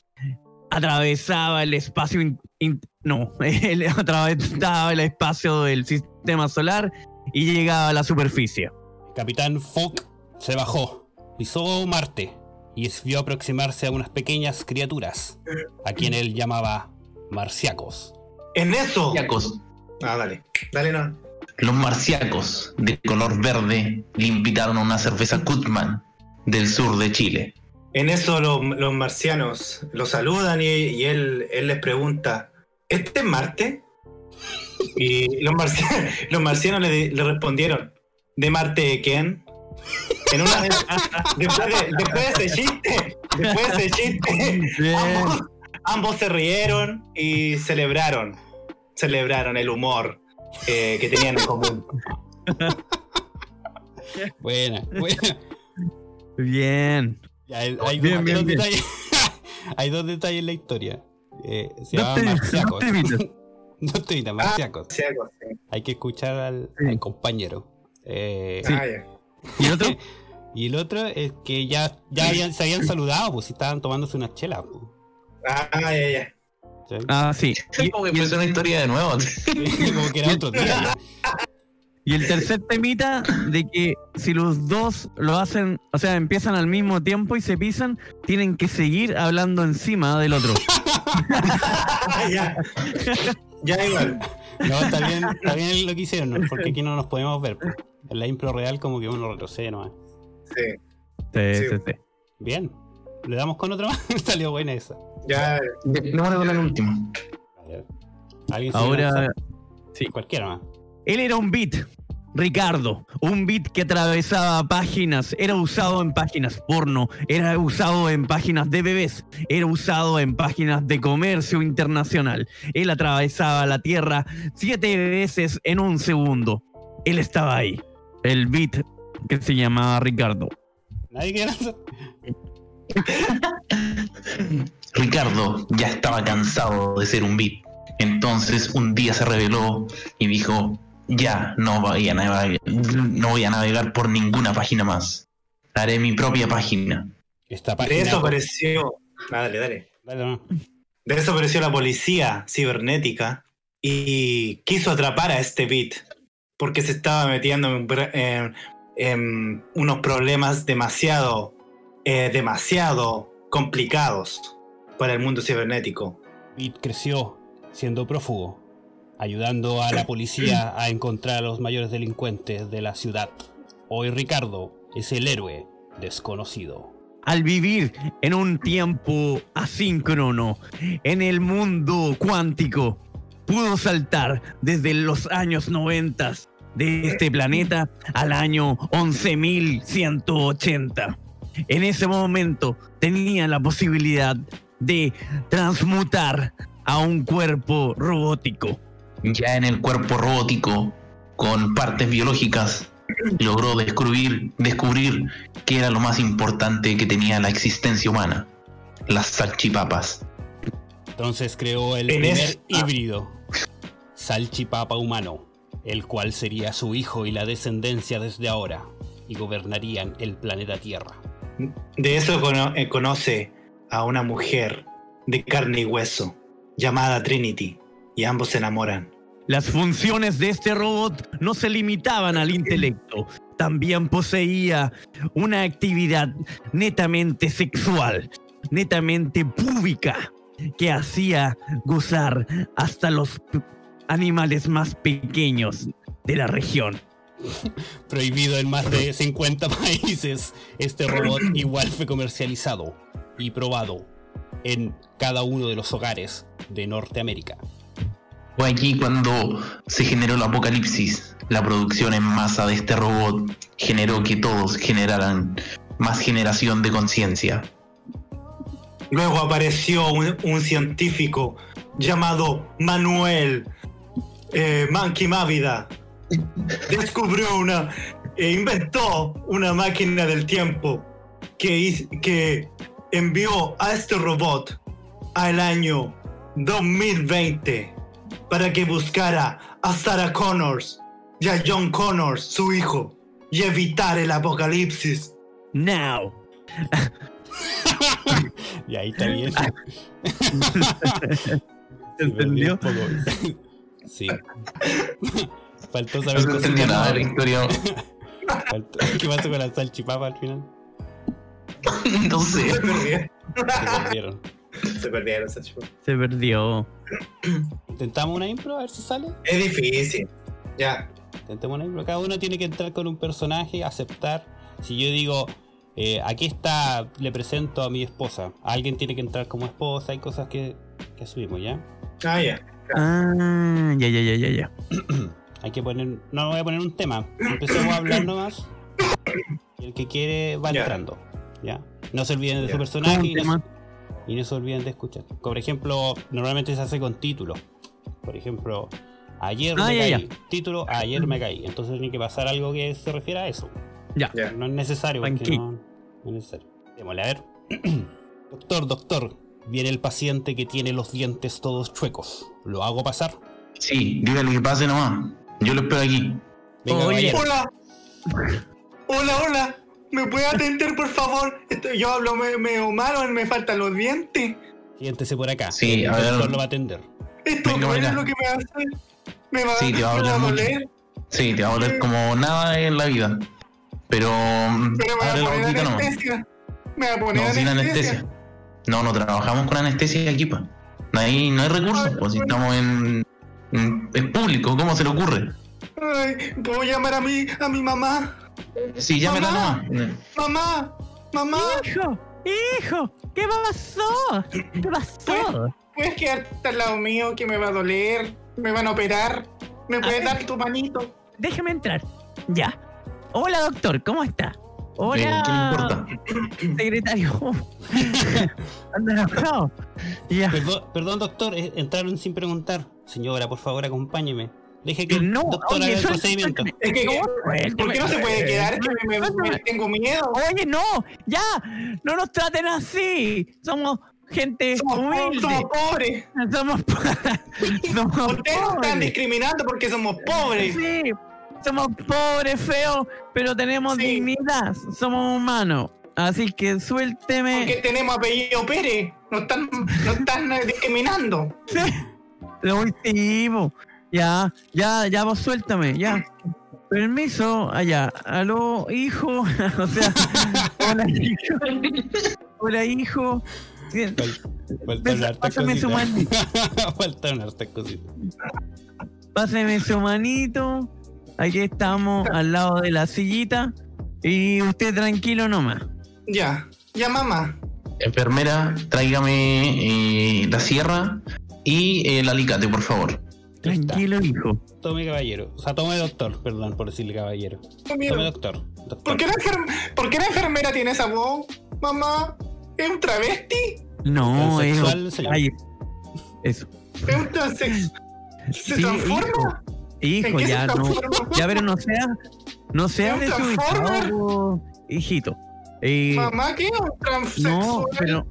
Atravesaba el espacio... in- in- no, él atravesaba el espacio del sistema solar y llegaba a la superficie. Capitán Fogg se bajó, pisó Marte y vio aproximarse a unas pequeñas criaturas, a quien él llamaba marciacos. En eso. Marciacos. Ah, dale. Dale, no. Los marciacos de color verde le invitaron a una cerveza Kutman del sur de Chile. En eso lo- los marcianos lo saludan y, y él, él les pregunta, ¿este es Marte? Y los, marci- los marcianos le, le respondieron, ¿de Marte de quién? En una de- después, de, después de ese chiste, después de ese chiste, ambos, ambos se rieron y celebraron, celebraron el humor eh, que tenían en común. Buena, buena. Bien. Hay, hay Bien, dos, bien, dos bien. detalles. hay dos detalles en la historia. Eh, se No llaman marciacos. no te evitas, marciacos. Marciacos, sí. Hay que escuchar al, al compañero. Eh, Sí. Ah, ya. ¿Y el otro? y el otro es que ya, ya habían- se habían saludado, pues si estaban tomándose una chela. pues. Ah, ya, ya. Ah, sí. Como que empezó una historia de nuevo. Como que era otro día. Y el tercer temita de que si los dos lo hacen, o sea, empiezan al mismo tiempo y se pisan, tienen que seguir hablando encima del otro. Ya. Ya igual. No, está bien, está bien lo que hicieron, ¿no? porque aquí no nos podemos ver. En la impro real como que uno retrocede nomás. Sí. Sí, Sí. sí, sí. Bien. ¿Le damos con otro más? Salió buena esa. Ya. Démosle con el último. A ver. ¿Alguien se Ahora, sí. Cualquiera más. Él era un beat, Ricardo, un beat que atravesaba páginas, era usado en páginas porno, era usado en páginas de bebés, era usado en páginas de comercio internacional. Él atravesaba la Tierra siete veces en un segundo. Él estaba ahí. El beat que se llamaba Ricardo. ¿Nadie quiere? Ricardo ya estaba cansado de ser un beat. Entonces un día se reveló y dijo, ya no voy a navegar, no voy a navegar por ninguna página más. Haré mi propia página. Esta De eso apareció. Ah, dale, dale. Dale, no. De eso apareció la policía cibernética y quiso atrapar a este beat porque se estaba metiendo en, br- en- en unos problemas demasiado, eh, demasiado complicados para el mundo cibernético. Beat creció siendo prófugo, ayudando a la policía a encontrar a los mayores delincuentes de la ciudad. Hoy Ricardo es el héroe desconocido. al vivir en un tiempo asíncrono, en el mundo cuántico, pudo saltar desde los años 90 de este planeta al año 11.180. En ese momento tenía la posibilidad de transmutar a un cuerpo robótico. Ya en el cuerpo robótico, con partes biológicas, logró descubrir, descubrir que era lo más importante que tenía la existencia humana, las salchipapas. Entonces creó el En primer esa- híbrido, Salchipapa humano, el cual sería su hijo y la descendencia desde ahora, y gobernarían el planeta Tierra. De eso cono- eh, conoce a una mujer de carne y hueso llamada Trinity y ambos se enamoran. Las funciones de este robot no se limitaban al intelecto, también poseía una actividad netamente sexual, netamente pública, que hacía gozar hasta los animales más pequeños de la región. Prohibido en más de 50 países, este robot igual fue comercializado y probado en cada uno de los hogares de Norteamérica. Fue aquí cuando se generó el apocalipsis. La producción en masa de este robot generó que todos generaran más generación de conciencia. Luego apareció un, un científico llamado Manuel eh, Monkey Mávida. Descubrió una, e inventó una máquina del tiempo que, que envió a este robot al año 2020 para que buscara a Sarah Connors y a John Connors, su hijo. y evitar el apocalipsis. Now. Y ahí está bien. ¿Entendió? Sí. Faltó No saber se cosas entendió de nada de la historia. Faltó- ¿Qué pasó con la salchipapa al final? No sé. Se perdieron. Se perdieron. Se perdieron, Sacho. Se perdió. Intentamos una impro a ver si sale. Es difícil. Ya. Intentemos una impro. Cada uno tiene que entrar con un personaje, aceptar. Si yo digo, eh, aquí está, le presento a mi esposa. Alguien tiene que entrar como esposa. Hay cosas que, que asumimos, ¿ya? Ah, ya. Ah, ya, ya, ya, ya, ya. Hay que poner. No voy a poner un tema. Empecemos a hablar nomás. El que quiere va Ya. entrando. ¿Ya? No se olviden de Ya. su personaje ¿Cómo y no, tema? y no se olviden de escuchar. Por ejemplo, normalmente se hace con título. Por ejemplo, ayer Ah, me ya, caí. Título, ayer me caí. Entonces tiene que pasar algo que se refiera a eso. Ya. No es necesario. porque. No, no es necesario. Démosle, a ver. doctor, doctor. Viene el paciente que tiene los dientes todos chuecos. ¿Lo hago pasar? Sí, dígale que pase nomás. Yo lo espero aquí. Venga, Oye. Hola. Hola, hola. ¿Me puede atender, por favor? Esto- Yo hablo me- medio malo, me faltan los dientes. Siéntese por acá. Sí, a ver. doctor lo va a atender. Esto venga. lo que me hace. Me va, Sí, te va a doler mucho. doler. Sí, te va a doler como nada en la vida. Pero. Pero me va a poner anestesia. Me va a poner No, sin anestesia. No, no trabajamos con anestesia aquí, pues. No hay, no hay recursos, pues si estamos en, en- Es público, ¿cómo se le ocurre? Ay, ¿puedo llamar a mi, a mi mamá? Sí, llámela Mamá. nomás. Mamá, mamá. Hijo, hijo, ¿qué pasó? ¿Qué pasó? ¿Puedes quedarte al lado mío que me va a doler? ¿Me van a operar? ¿Me puedes ver. dar tu manito? Déjame entrar. Ya. Hola, doctor, ¿cómo está? Hola, ¿Qué le importa? secretario. Anda enojado. Ya. Perdón, perdón, doctor, eh, entraron sin preguntar. Señora, por favor, acompáñeme. Deje que No, doctor oye, el procedimiento. Es que, No, ¿por qué no se puede quedar? Es que me, me- me- tengo miedo. Oye, no, ya, no nos traten así. Somos gente Somos, po- humilde. somos pobres. Somos, po- somos Ustedes nos están discriminando porque somos pobres. Sí, somos pobres, feos, pero tenemos Sí. dignidad. Somos humanos. Así que suélteme. Porque tenemos apellido Pérez. Nos están, nos están discriminando. Sí. Lo último. Ya, ya, ya, vos suéltame, ya. Permiso, allá. Aló, hijo. o sea, hola, hijo. Hola, hijo. Sí, Faltaron hartas Pásame su manito. Faltaron hartas cositas. Páseme su manito. Aquí estamos al lado de la sillita. Y usted tranquilo nomás. Ya, ya mamá. Enfermera, tráigame eh, la sierra y eh, el alicate, por favor. Tranquilo, hijo. Tome caballero. O sea, tome doctor, perdón por decirle caballero. Tome doctor. doctor. ¿Por qué, la enfer- ¿Por qué la enfermera tiene esa voz? Mamá, ¿es un travesti? No, es. Transexual. Ay, eso. ¿Es un transex? ¿Se Sí, transforma? Hijo, ¿En qué ya no. Ya, pero no sea. No sea ¿Es un transformer? desubicado, hijito. Eh, Mamá, ¿qué es un transexual? no, pero.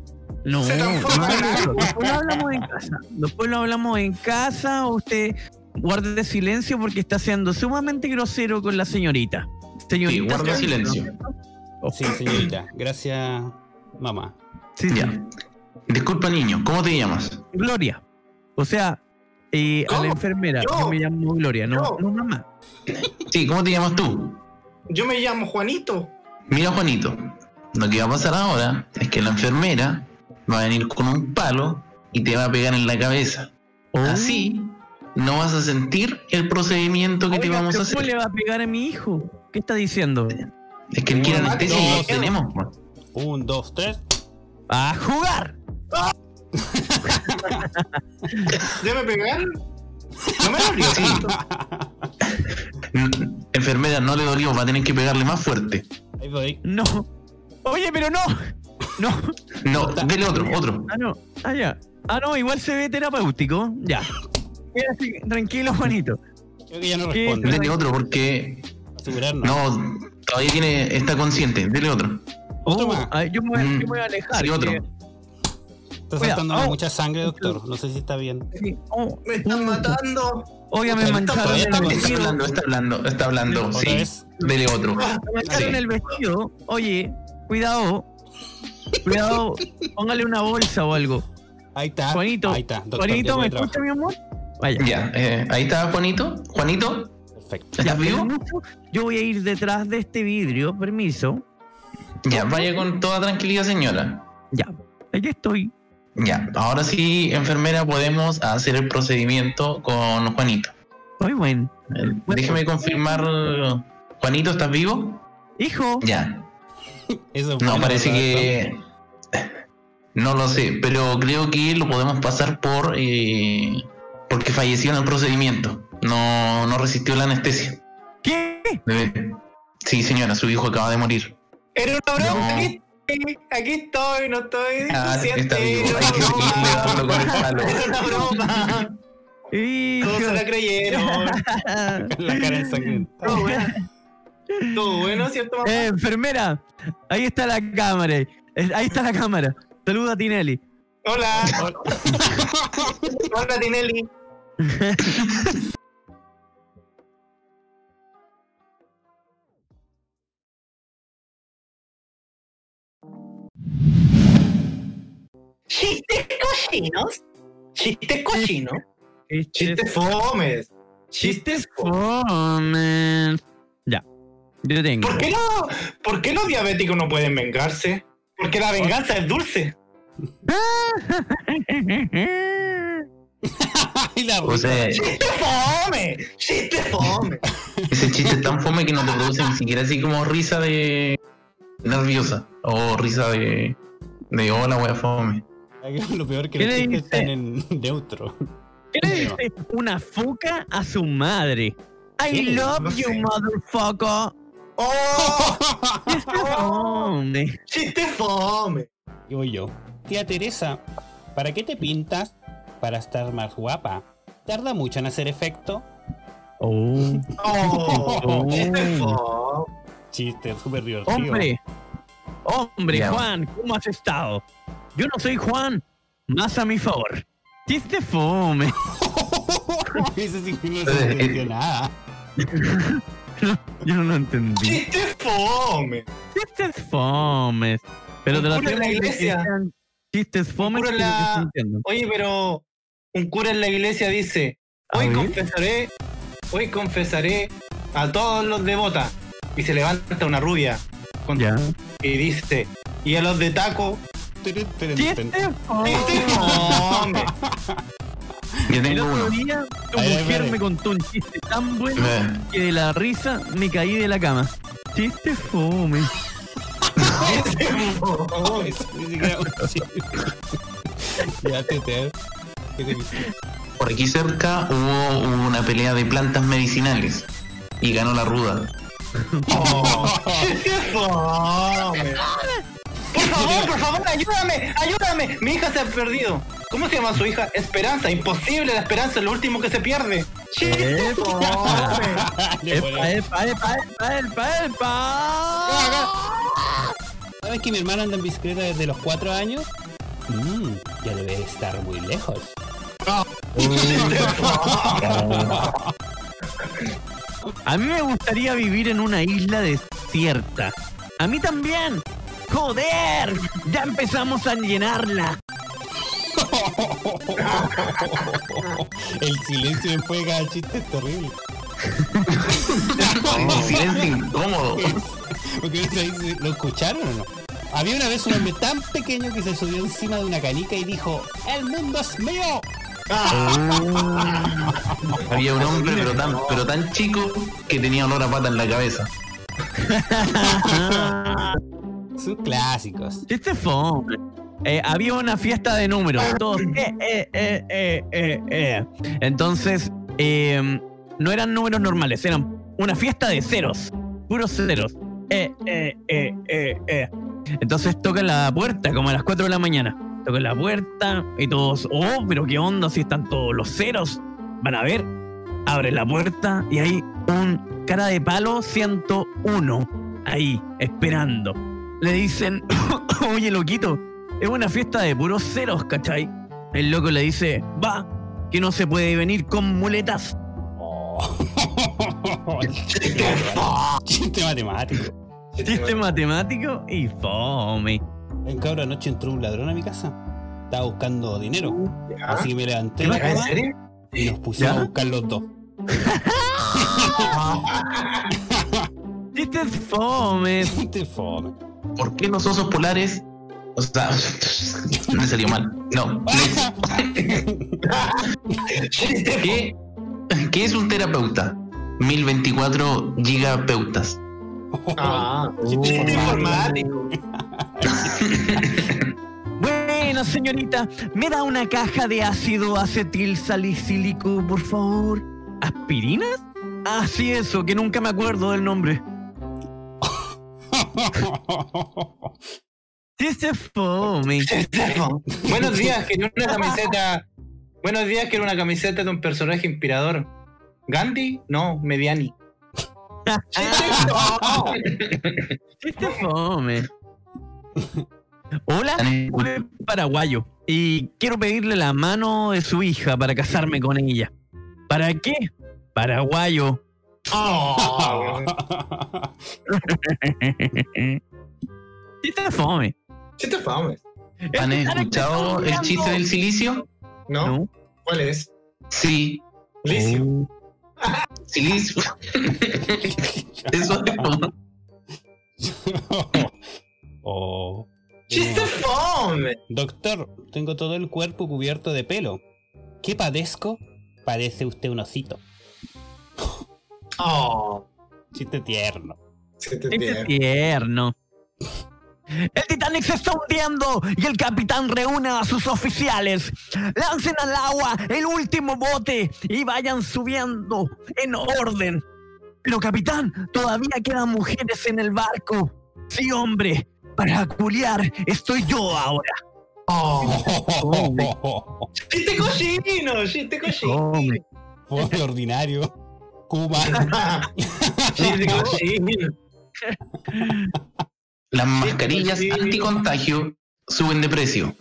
No, Se no. Después lo hablamos en casa. Después lo hablamos en casa. Usted guarde silencio porque está siendo sumamente grosero con la señorita. Sí, Señorita. guarda ¿sí? silencio. Sí, señorita. Gracias, mamá. Sí, sí. Ya. Disculpa, niño, ¿cómo te llamas? Gloria. O sea, eh, a la enfermera. Yo. Yo me llamo Gloria, no, Yo. no mamá. Sí, ¿cómo te llamas tú? Yo me llamo Juanito. Mira, Juanito, lo que va a pasar ahora es que la enfermera va a venir con un palo y te va a pegar en la cabeza. Oh. Así no vas a sentir el procedimiento que te vamos a pero ¿Cómo hacer. le va a pegar a mi hijo? ¿Qué está diciendo? Es que en Uno, anestesia ya dos, lo tenemos. pues. Un, dos, tres. ¡A jugar! ¿Ya me pegaron? No me dolió Sí. Enfermera, no le dolió, va a tener que pegarle más fuerte. Ahí voy. No. Oye, pero no. No. No, dele otro, otro. Ah, no. Ah, ya. Ah, no, igual se ve terapéutico. Ya. Tranquilo, Juanito. Creo que ya no responde. Dele otro porque Asegurarnos. no, todavía tiene, está consciente. Dele otro. Otro Oh, más. yo, me voy, Mm, yo me voy a alejar. sí, otro. que- Está saltando Oh. mucha sangre, doctor. No sé si está bien. sí, oh, Me están matando. Oiga, me mancharon el Está vestido. hablando, está hablando, está hablando. ¿Otra Sí, vez? dele otro. Me mancharon Sí. el vestido. Oye, cuidado. Cuidado, póngale una bolsa o algo. Ahí está. Juanito, Ahí está. doctor, Juanito, ¿me escucha, mi amor? Vaya. Ya, eh, ahí está Juanito. Juanito, Perfecto. ¿estás vivo? Yo voy a ir detrás de este vidrio, permiso. Ya, vaya con toda tranquilidad, señora. Ya, aquí estoy. Ya, ahora sí, enfermera, podemos hacer el procedimiento con Juanito. Muy buen. Eh, Déjeme confirmar. Juanito, ¿estás vivo? Hijo. Ya. Eso No, parece ¿verdad, que. No lo sé, pero creo que lo podemos pasar por. eh, porque falleció en el procedimiento. No, no resistió la anestesia. ¿Qué? Debe- Sí, señora, su hijo acaba de morir. Era una broma. No. Aquí, estoy, aquí estoy, no estoy Ah, está vivo. Era Hay que una seguirle broma. dando con el palo. Era una broma. Todos se la creyeron. La cara ensangrentada. Todo bueno. ¿cierto, mamá? Eh, enfermera, ahí está la cámara. Eh, Ahí está la cámara. Saluda a Tinelli. Hola. Hola, Tinelli. ¿Chistes cochinos? ¿Chistes cochinos? Chistes fomes. Chistes fomes. Ya, yo tengo. ¿Por qué, no, ¿Por qué los diabéticos no pueden vengarse? Porque la venganza es dulce. Ay, la O sea, ¡Chiste fome! ¡Chiste fome! ese chiste es tan fome que no te produce ni siquiera así como risa de. nerviosa. O risa de. de hola, wea fome. Lo peor que ¿Qué los chistes están en neutro. ¿Qué le dice una foca a su madre? I love No you, sé. motherfucker. ¡Oh! Chistes fomes. ¡Chiste fome! Digo yo. Tía Teresa, ¿para qué te pintas? Para estar más guapa. ¿Tarda mucho en hacer efecto? Oh. ¡Oh! ¡Chiste fome! Chiste, súper divertido. Hombre, hombre, Ya. Juan, ¿cómo has estado? Yo no soy Juan, más a mi favor. Chiste fome. Ese sí que no se entendió Yo no lo entendí. ¡Chiste fome! Chistes fomes. Pero Un de los cura en la iglesia. Chistes fomes. la-. Oye, pero un cura en la iglesia dice: Hoy confesaré, hoy confesaré a todos los devotas. Y se levanta una rubia con- Ya. y dice: Y a los de taco, Teren, teren, Yo El tengo otro uno. día tu mujer me contó un chiste tan bueno Eh, que de la risa me caí de la cama. Chiste fome. Ya te te. Por aquí cerca hubo una pelea de plantas medicinales. Y ganó la ruda. Oh, ¡Chiste fome! Por favor, por favor, ayúdame, ayúdame. Mi hija se ha perdido. ¿Cómo se llama su hija? Esperanza. Imposible, la esperanza es lo último que se pierde. Epa, pone- epa, epa, epa, epa, epa. ¿Sabes que mi hermano anda en bicicleta desde los 4 años? Mmm, ya debe estar muy lejos. A mí me gustaría vivir en una isla desierta. A mí también. Joder, ya empezamos a llenarla. El silencio después de cada chiste es terrible. Un silencio incómodo. Porque ¿Lo escucharon o no? Había una vez un hombre tan pequeño que se subió encima de una canica y dijo: ¡El mundo es mío! Había un hombre, pero tan, pero tan chico que tenía olor a pata en la cabeza. Son clásicos. Este fome. Eh, había una fiesta de números. Todos. eh, eh. Entonces, eh, no eran números normales, eran una fiesta de ceros. Puros ceros. Entonces tocan la puerta como a las 4 de la mañana. Tocan la puerta y todos, oh, pero qué onda si están todos los ceros. Van a ver. Abre la puerta y hay un cara de palo 101 ahí, esperando. Le dicen, oye, loquito, es una fiesta de puros ceros, ¿cachai? El loco le dice, va, que no se puede venir con muletas. Chiste matemático. Chiste matemático y fome. En cabra anoche entró un ladrón a mi casa. Estaba buscando dinero. Así que me levanté ¿En la cama serio? y nos pusimos ¿Ya? a buscar los dos. Chiste fome. Chiste fome. ¿Por qué los osos polares? O sea, me salió mal. No. ¿Qué, ¿Qué es un terapeuta? 1024 gigapeutas. Ah, chiste informático. Bueno, señorita, ¿me da una caja de ácido acetil salicílico, por favor? ¿Aspirinas? Ah, sí, eso, que nunca me acuerdo del nombre. Chiste fome. Buenos días, quería una camiseta. Buenos días, quiero una camiseta de un personaje inspirador. ¿Gandhi? No, Mediani. Chiste fome. Hola, soy paraguayo y quiero pedirle la mano de su hija para casarme con ella. ¿Para qué? Paraguayo. Chiste fome. Chiste fome. ¿Han escuchado el chiste del silicio? ¿No? ¿Cuál es? Sí. Licio. Silicio. Eso es como- Oh. ¡Chiste fome! Doctor, tengo todo el cuerpo cubierto de pelo. ¿Qué padezco? Parece usted un osito. Oh. Chiste tierno. Chiste Chiste tierno. El Titanic se está hundiendo y el capitán reúne a sus oficiales. Lancen al agua el último bote y vayan subiendo en orden. Pero capitán, todavía quedan mujeres en el barco. Sí, hombre, para culiar estoy yo ahora. ¡Chiste cochino! ¡Chiste cochino! Pobre ordinario. Cuba. ¡Chiste cochino! Las mascarillas anticontagio suben de precio.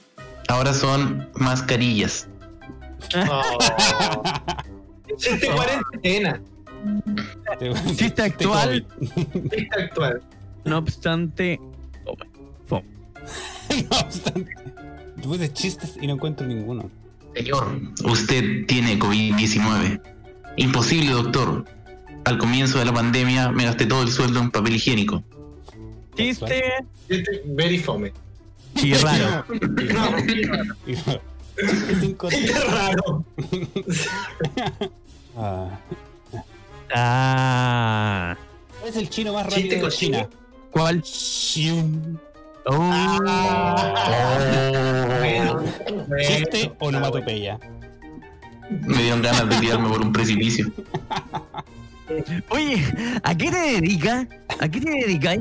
Ahora son mascarillas. ¡Chiste cuarentena! Chiste actual. Chiste actual. No obstante. fome. no obstante. Puse chistes y no encuentro ninguno. Señor, usted tiene COVID-19. Imposible, doctor. Al comienzo de la pandemia me gasté todo el sueldo en papel higiénico. Chiste. Chiste very fome. Y raro. Chiste raro. Ah. Ah. ¿Cuál es el chino más Chiste rápido de. China? ¿Cuál? Xiun. Oh. Bueno, ¿Chiste o onomatopeya? Me dieron ganas de tirarme por un precipicio. Oye, ¿a qué te dedicas? ¿A qué te dedicas?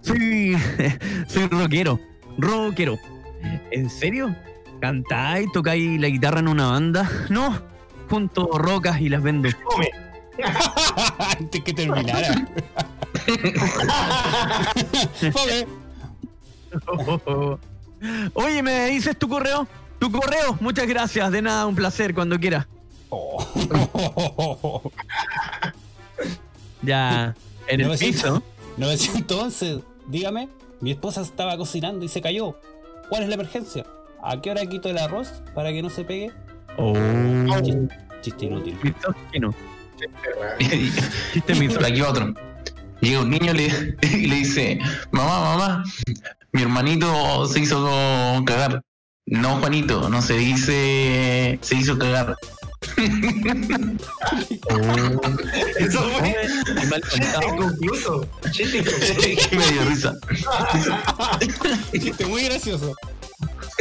Soy. Soy rockero. Rockero. ¿En serio? ¿Cantáis? ¿Tocáis la guitarra en una banda? No. Junto rocas y las vendo. Fome. Antes que terminara. Fome. Oye, ¿me dices tu correo? Tu correo, muchas gracias. De nada, un placer, cuando quieras. Ya. En el 900 piso. 911, dígame. Mi esposa estaba cocinando y se cayó. ¿Cuál es la emergencia? ¿A qué hora quito el arroz para que no se pegue? Oh. Chiste, chiste inútil. Chiste misógino. Aquí va otro. Llega un niño y le, y le dice, mamá, mamá, mi hermanito se hizo cagar. No, Juanito, no se dice, se hizo cagar. Eso fue. Mal contado. inconcluso. Chiste inconcluso. Me dio risa. Chiste muy gracioso.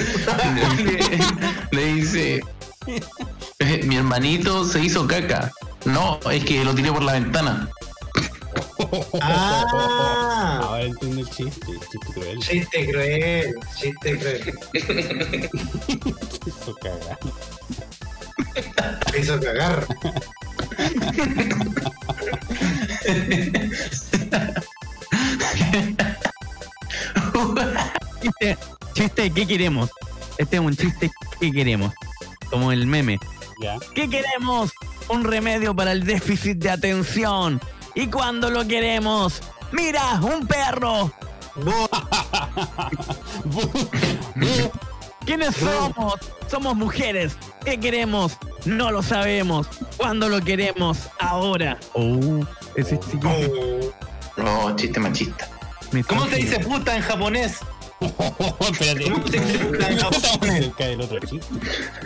Le, le dice, "Eh, mi hermanito se hizo caca. No, es que lo tiré por la ventana. Ah. Ahora entiendo el chiste. Chiste cruel. Chiste cruel. Chiste cruel. Eso caga. Me hizo cagar. Chiste, chiste, ¿qué queremos? Este es un chiste, ¿qué queremos? Como el meme. ¿Qué queremos? un remedio para el déficit de atención. Y cuando lo queremos, mira, un perro. ¿Quiénes somos? Somos mujeres. ¿Qué queremos? No lo sabemos. ¿Cuándo lo queremos? Ahora. Oh, ese chiquito. No, chiste machista. ¿Cómo se dice puta en japonés? Espérate. ¿Cómo se dice puta en japonés? otro chiste.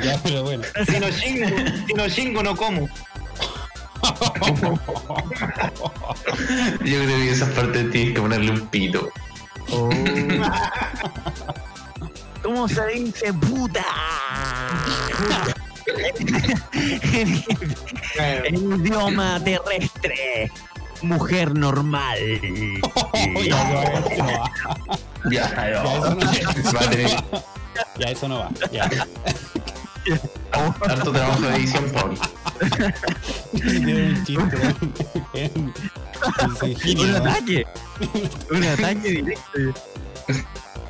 Ya, pero bueno. Si no chingo, si no chingo no como. Yo creo que esa parte tienes que ponerle un pito. Oh. ¿Cómo se dice puta? en idioma terrestre. Mujer normal. ya, eso no Va Ya, eso no va. Ya. harto trabajo de edición, Paul. Un chiste en, en Senjini, Un ¿no? ataque. Un ataque directo.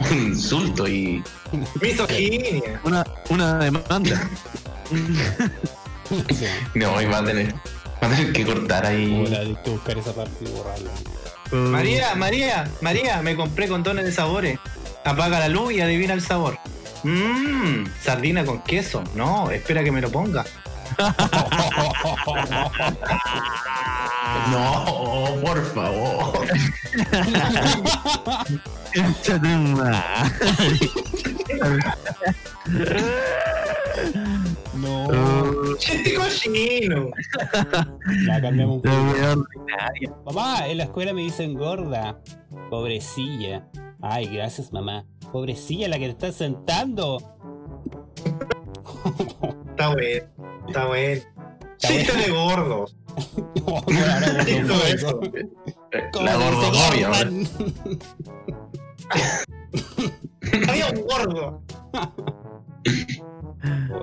Un insulto y. Misoginia. Una, una demanda. No, y va a tener. Va a tener que cortar ahí. Hola, hay que buscar esa parte y borrarla. María, María, María, me compré condones de sabores. Apaga la luz y adivina el sabor. Mmm, sardina con queso. No, espera que me lo ponga. No, por favor. No. Chiste cochino. Ya cambiamos un poco. Mamá, en la escuela me dicen gorda. Pobrecilla. Ay, gracias, mamá. Pobrecilla la que te estás sentando. Está bueno, está bueno. Chiste de gordos. No, no, ahora Chiste gordo, de eso. ¿Cómo La gordofobia? Había un gordo.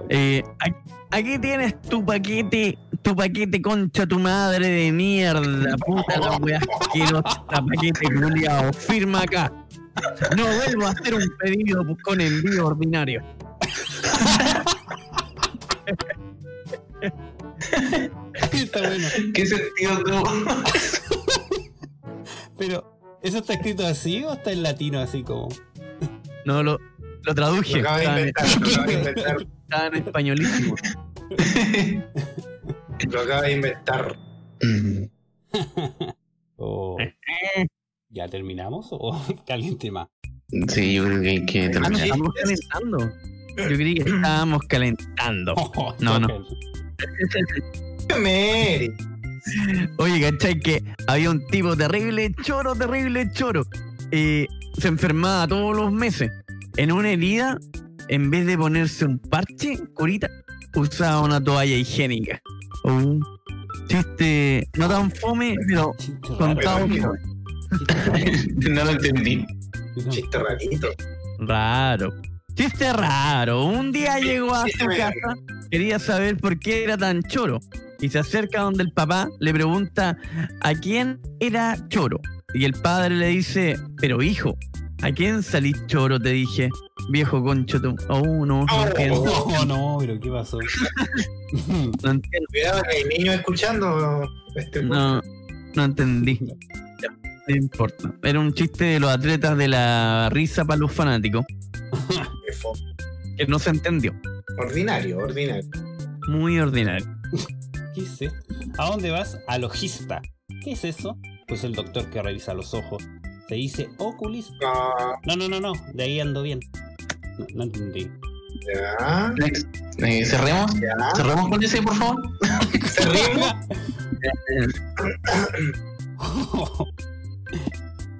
Eh, aquí- aquí tienes tu paquete, tu paquete concha tu madre de mierda, puta la wea asquerosa, paquete culiao, firma acá. No vuelvo a hacer un pedido con envío ordinario. Está bueno. ¿Qué sentido tuvo? Pero, ¿eso está escrito así o está en latino así como? No, lo, lo traduje. Lo acaba de inventar, lo acaba de inventar. estaba en españolísimo. Lo acaba de inventar. O- ¿Ya terminamos o caliente más? Sí, yo creo que hay que Ah, no, terminar. estamos calentando. Yo creí que estábamos calentando. Oh, No, no. Mary. Oye, ¿cachai? Que había un tipo terrible, choro, terrible, choro. Eh, se enfermaba todos los meses. En una herida, en vez de ponerse un parche, curita, usaba una toalla higiénica. Un chiste no tan fome, pero contado. No lo entendí. Chiste rarito. Raro. Chiste raro. Un día llegó a su casa, quería saber por qué era tan choro. Y se acerca donde el papá le pregunta a quién era choro. Y el padre le dice, pero hijo, ¿a quién salís choro? Te dije, viejo concho tú. Oh, no, no entiendo. No, no, pero ¿qué pasó? No entiendo. Cuidado que hay niños escuchando este No, no entendí. No importa. Era un chiste de los atletas de la risa para los fanáticos. Fo- Que no se entendió. Ordinario, ordinario. Muy ordinario. ¿Qué es esto? ¿A dónde vas? Alogista. ¿Qué es eso? Pues el doctor que revisa los ojos. Se dice oculista. No, no, no, no. De ahí ando bien. No, no entendí. Ya. Eh, cerremos. Cerremos con ese, por favor. Cerremos.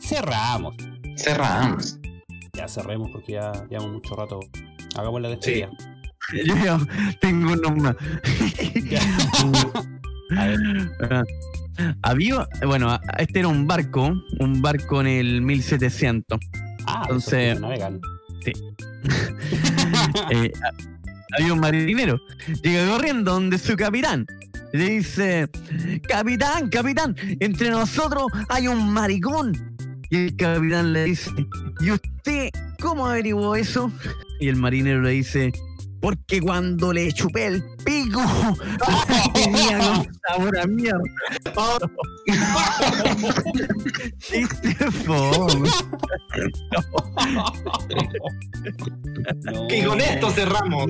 Cerramos. Cerramos. Ya cerremos porque ya llevamos mucho rato. Hagamos la despedida. Yo tengo unos más. A ver. Ah, Había, bueno, este era un barco, un barco en el 1700. Ah, Entonces- navegan. Sí. Eh, había un marinero. Llega corriendo donde su capitán. Le dice, capitán, capitán, entre nosotros hay un maricón. Y el capitán le dice, ¿y usted cómo averiguó eso? Y el marinero le dice, Porque cuando le chupé el pico, tenía un sabor a mierda. Chiste fome. Y con esto cerramos.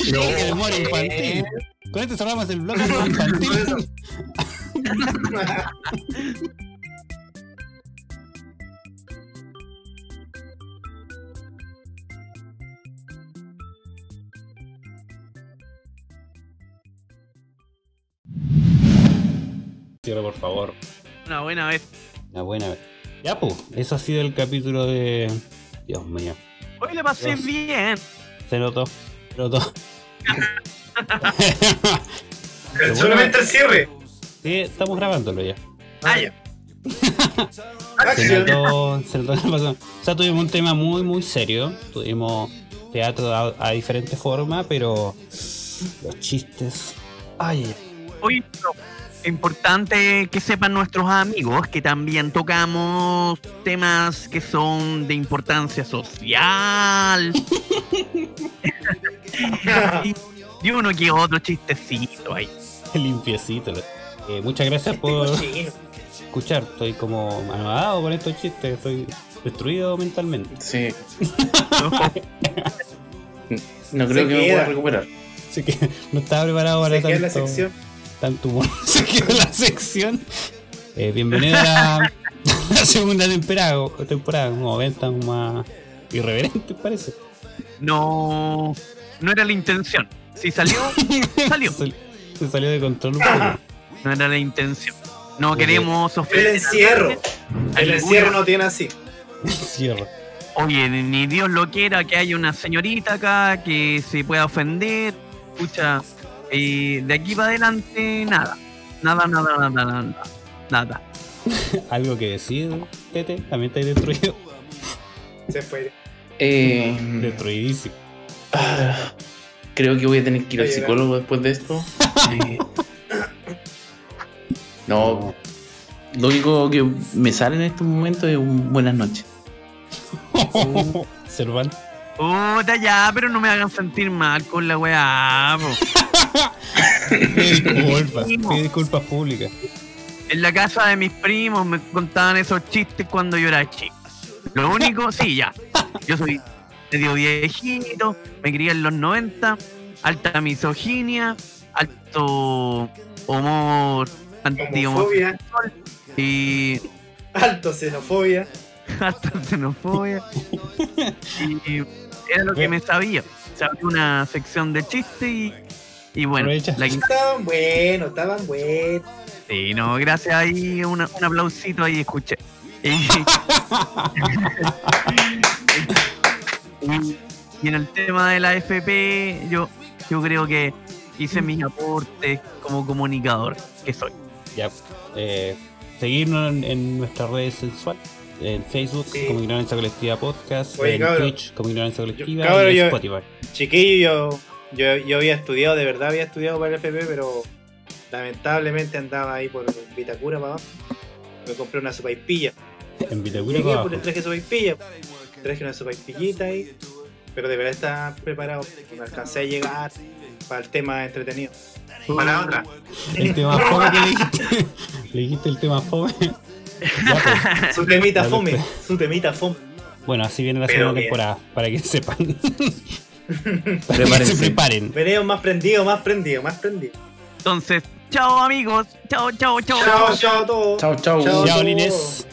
El humor infantil. Con esto cerramos el humor infantil. Cierra, por favor. Una buena vez. Una buena vez. Ya, pues, eso ha sido el capítulo de. Dios mío. Hoy le pasé Dios. bien. Se notó. Se notó. Solamente el cierre. Sí, estamos grabándolo ya. Ah, ya. Se notó, se notó la pasada. O sea, tuvimos un tema muy, muy serio. Tuvimos teatro a, a diferente forma, pero los chistes. Ay. Hoy es importante que sepan nuestros amigos que también tocamos temas que son de importancia social. y, y uno que otro chistecito ahí. limpiecito. Eh, muchas gracias por escuchar. Estoy como anodado con estos chistes. Estoy destruido mentalmente. Sí. No creo que me pueda recuperar. Así que no estaba preparado para Se queda tanto, la sección. Tanto humor. Se quedó la sección. Eh, bienvenido a la, la segunda temporada, temporada, un momento más irreverente, parece. No, no era la intención. Si salió, salió. Se salió de control un poco. No era la intención. No queremos El ofender. a encierro. El encierro no tiene así. Cierro. Oye, ni Dios lo quiera que haya una señorita acá que se pueda ofender. Escucha, eh, de aquí para adelante, nada. Nada, nada, nada, nada. Nada. Algo que decir, Tete, también está destruido. Se fue. Eh, Destruidísimo. ah, creo que voy a tener que ir al psicólogo después de esto. Eh, no, lo único que me sale en estos momentos es un buenas noches. Cervantes. Puta ya, pero no me hagan sentir mal con la weá. po. Disculpas, pide disculpas públicas. En la casa de mis primos me contaban esos chistes cuando yo era chico. Lo único, sí, ya. Yo soy medio viejito, me crié en los 90, alta misoginia, alto humor Homofobia. antihomosexual y Alto xenofobia. alta xenofobia. Y era lo que me sabía. Sabía una sección de chistes y, y bueno, la Estaban buenos, estaban buenos. Sí, no, gracias ahí, una- un aplausito ahí, escuché. Y, en el tema de la FP, yo, yo creo que hice mis aportes como comunicador que soy. Ya. Eh, seguirnos en, en nuestras redes sensuales. En Facebook como Ignorancia Colectiva Podcast, Oye, en cabrón. Twitch como Ignorancia Colectiva Cabrón, y en yo- Spotify. Chiquillo, yo, yo, yo había estudiado, de verdad había estudiado para el FP, pero lamentablemente andaba ahí por Vitacura para abajo. Me compré una sopaipilla. En Vitacura para pues, abajo. traje sopaipilla. Traje una sopaipillita ahí. Pero de verdad estaba preparado. No alcancé a llegar para el tema entretenido. Para la otra. El tema fome que le dijiste. le dijiste el tema fome. Ya, pues. Su temita fome. pues. Su temita fome. Bueno, así viene la Pero segunda bien. temporada, para que sepan. Prepárense. preparen. Venimos más prendido, más prendido, más prendido. Entonces, chao amigos, chao, chao, chao. Chao, chao a todos. Chao, chao. Chao. Inés.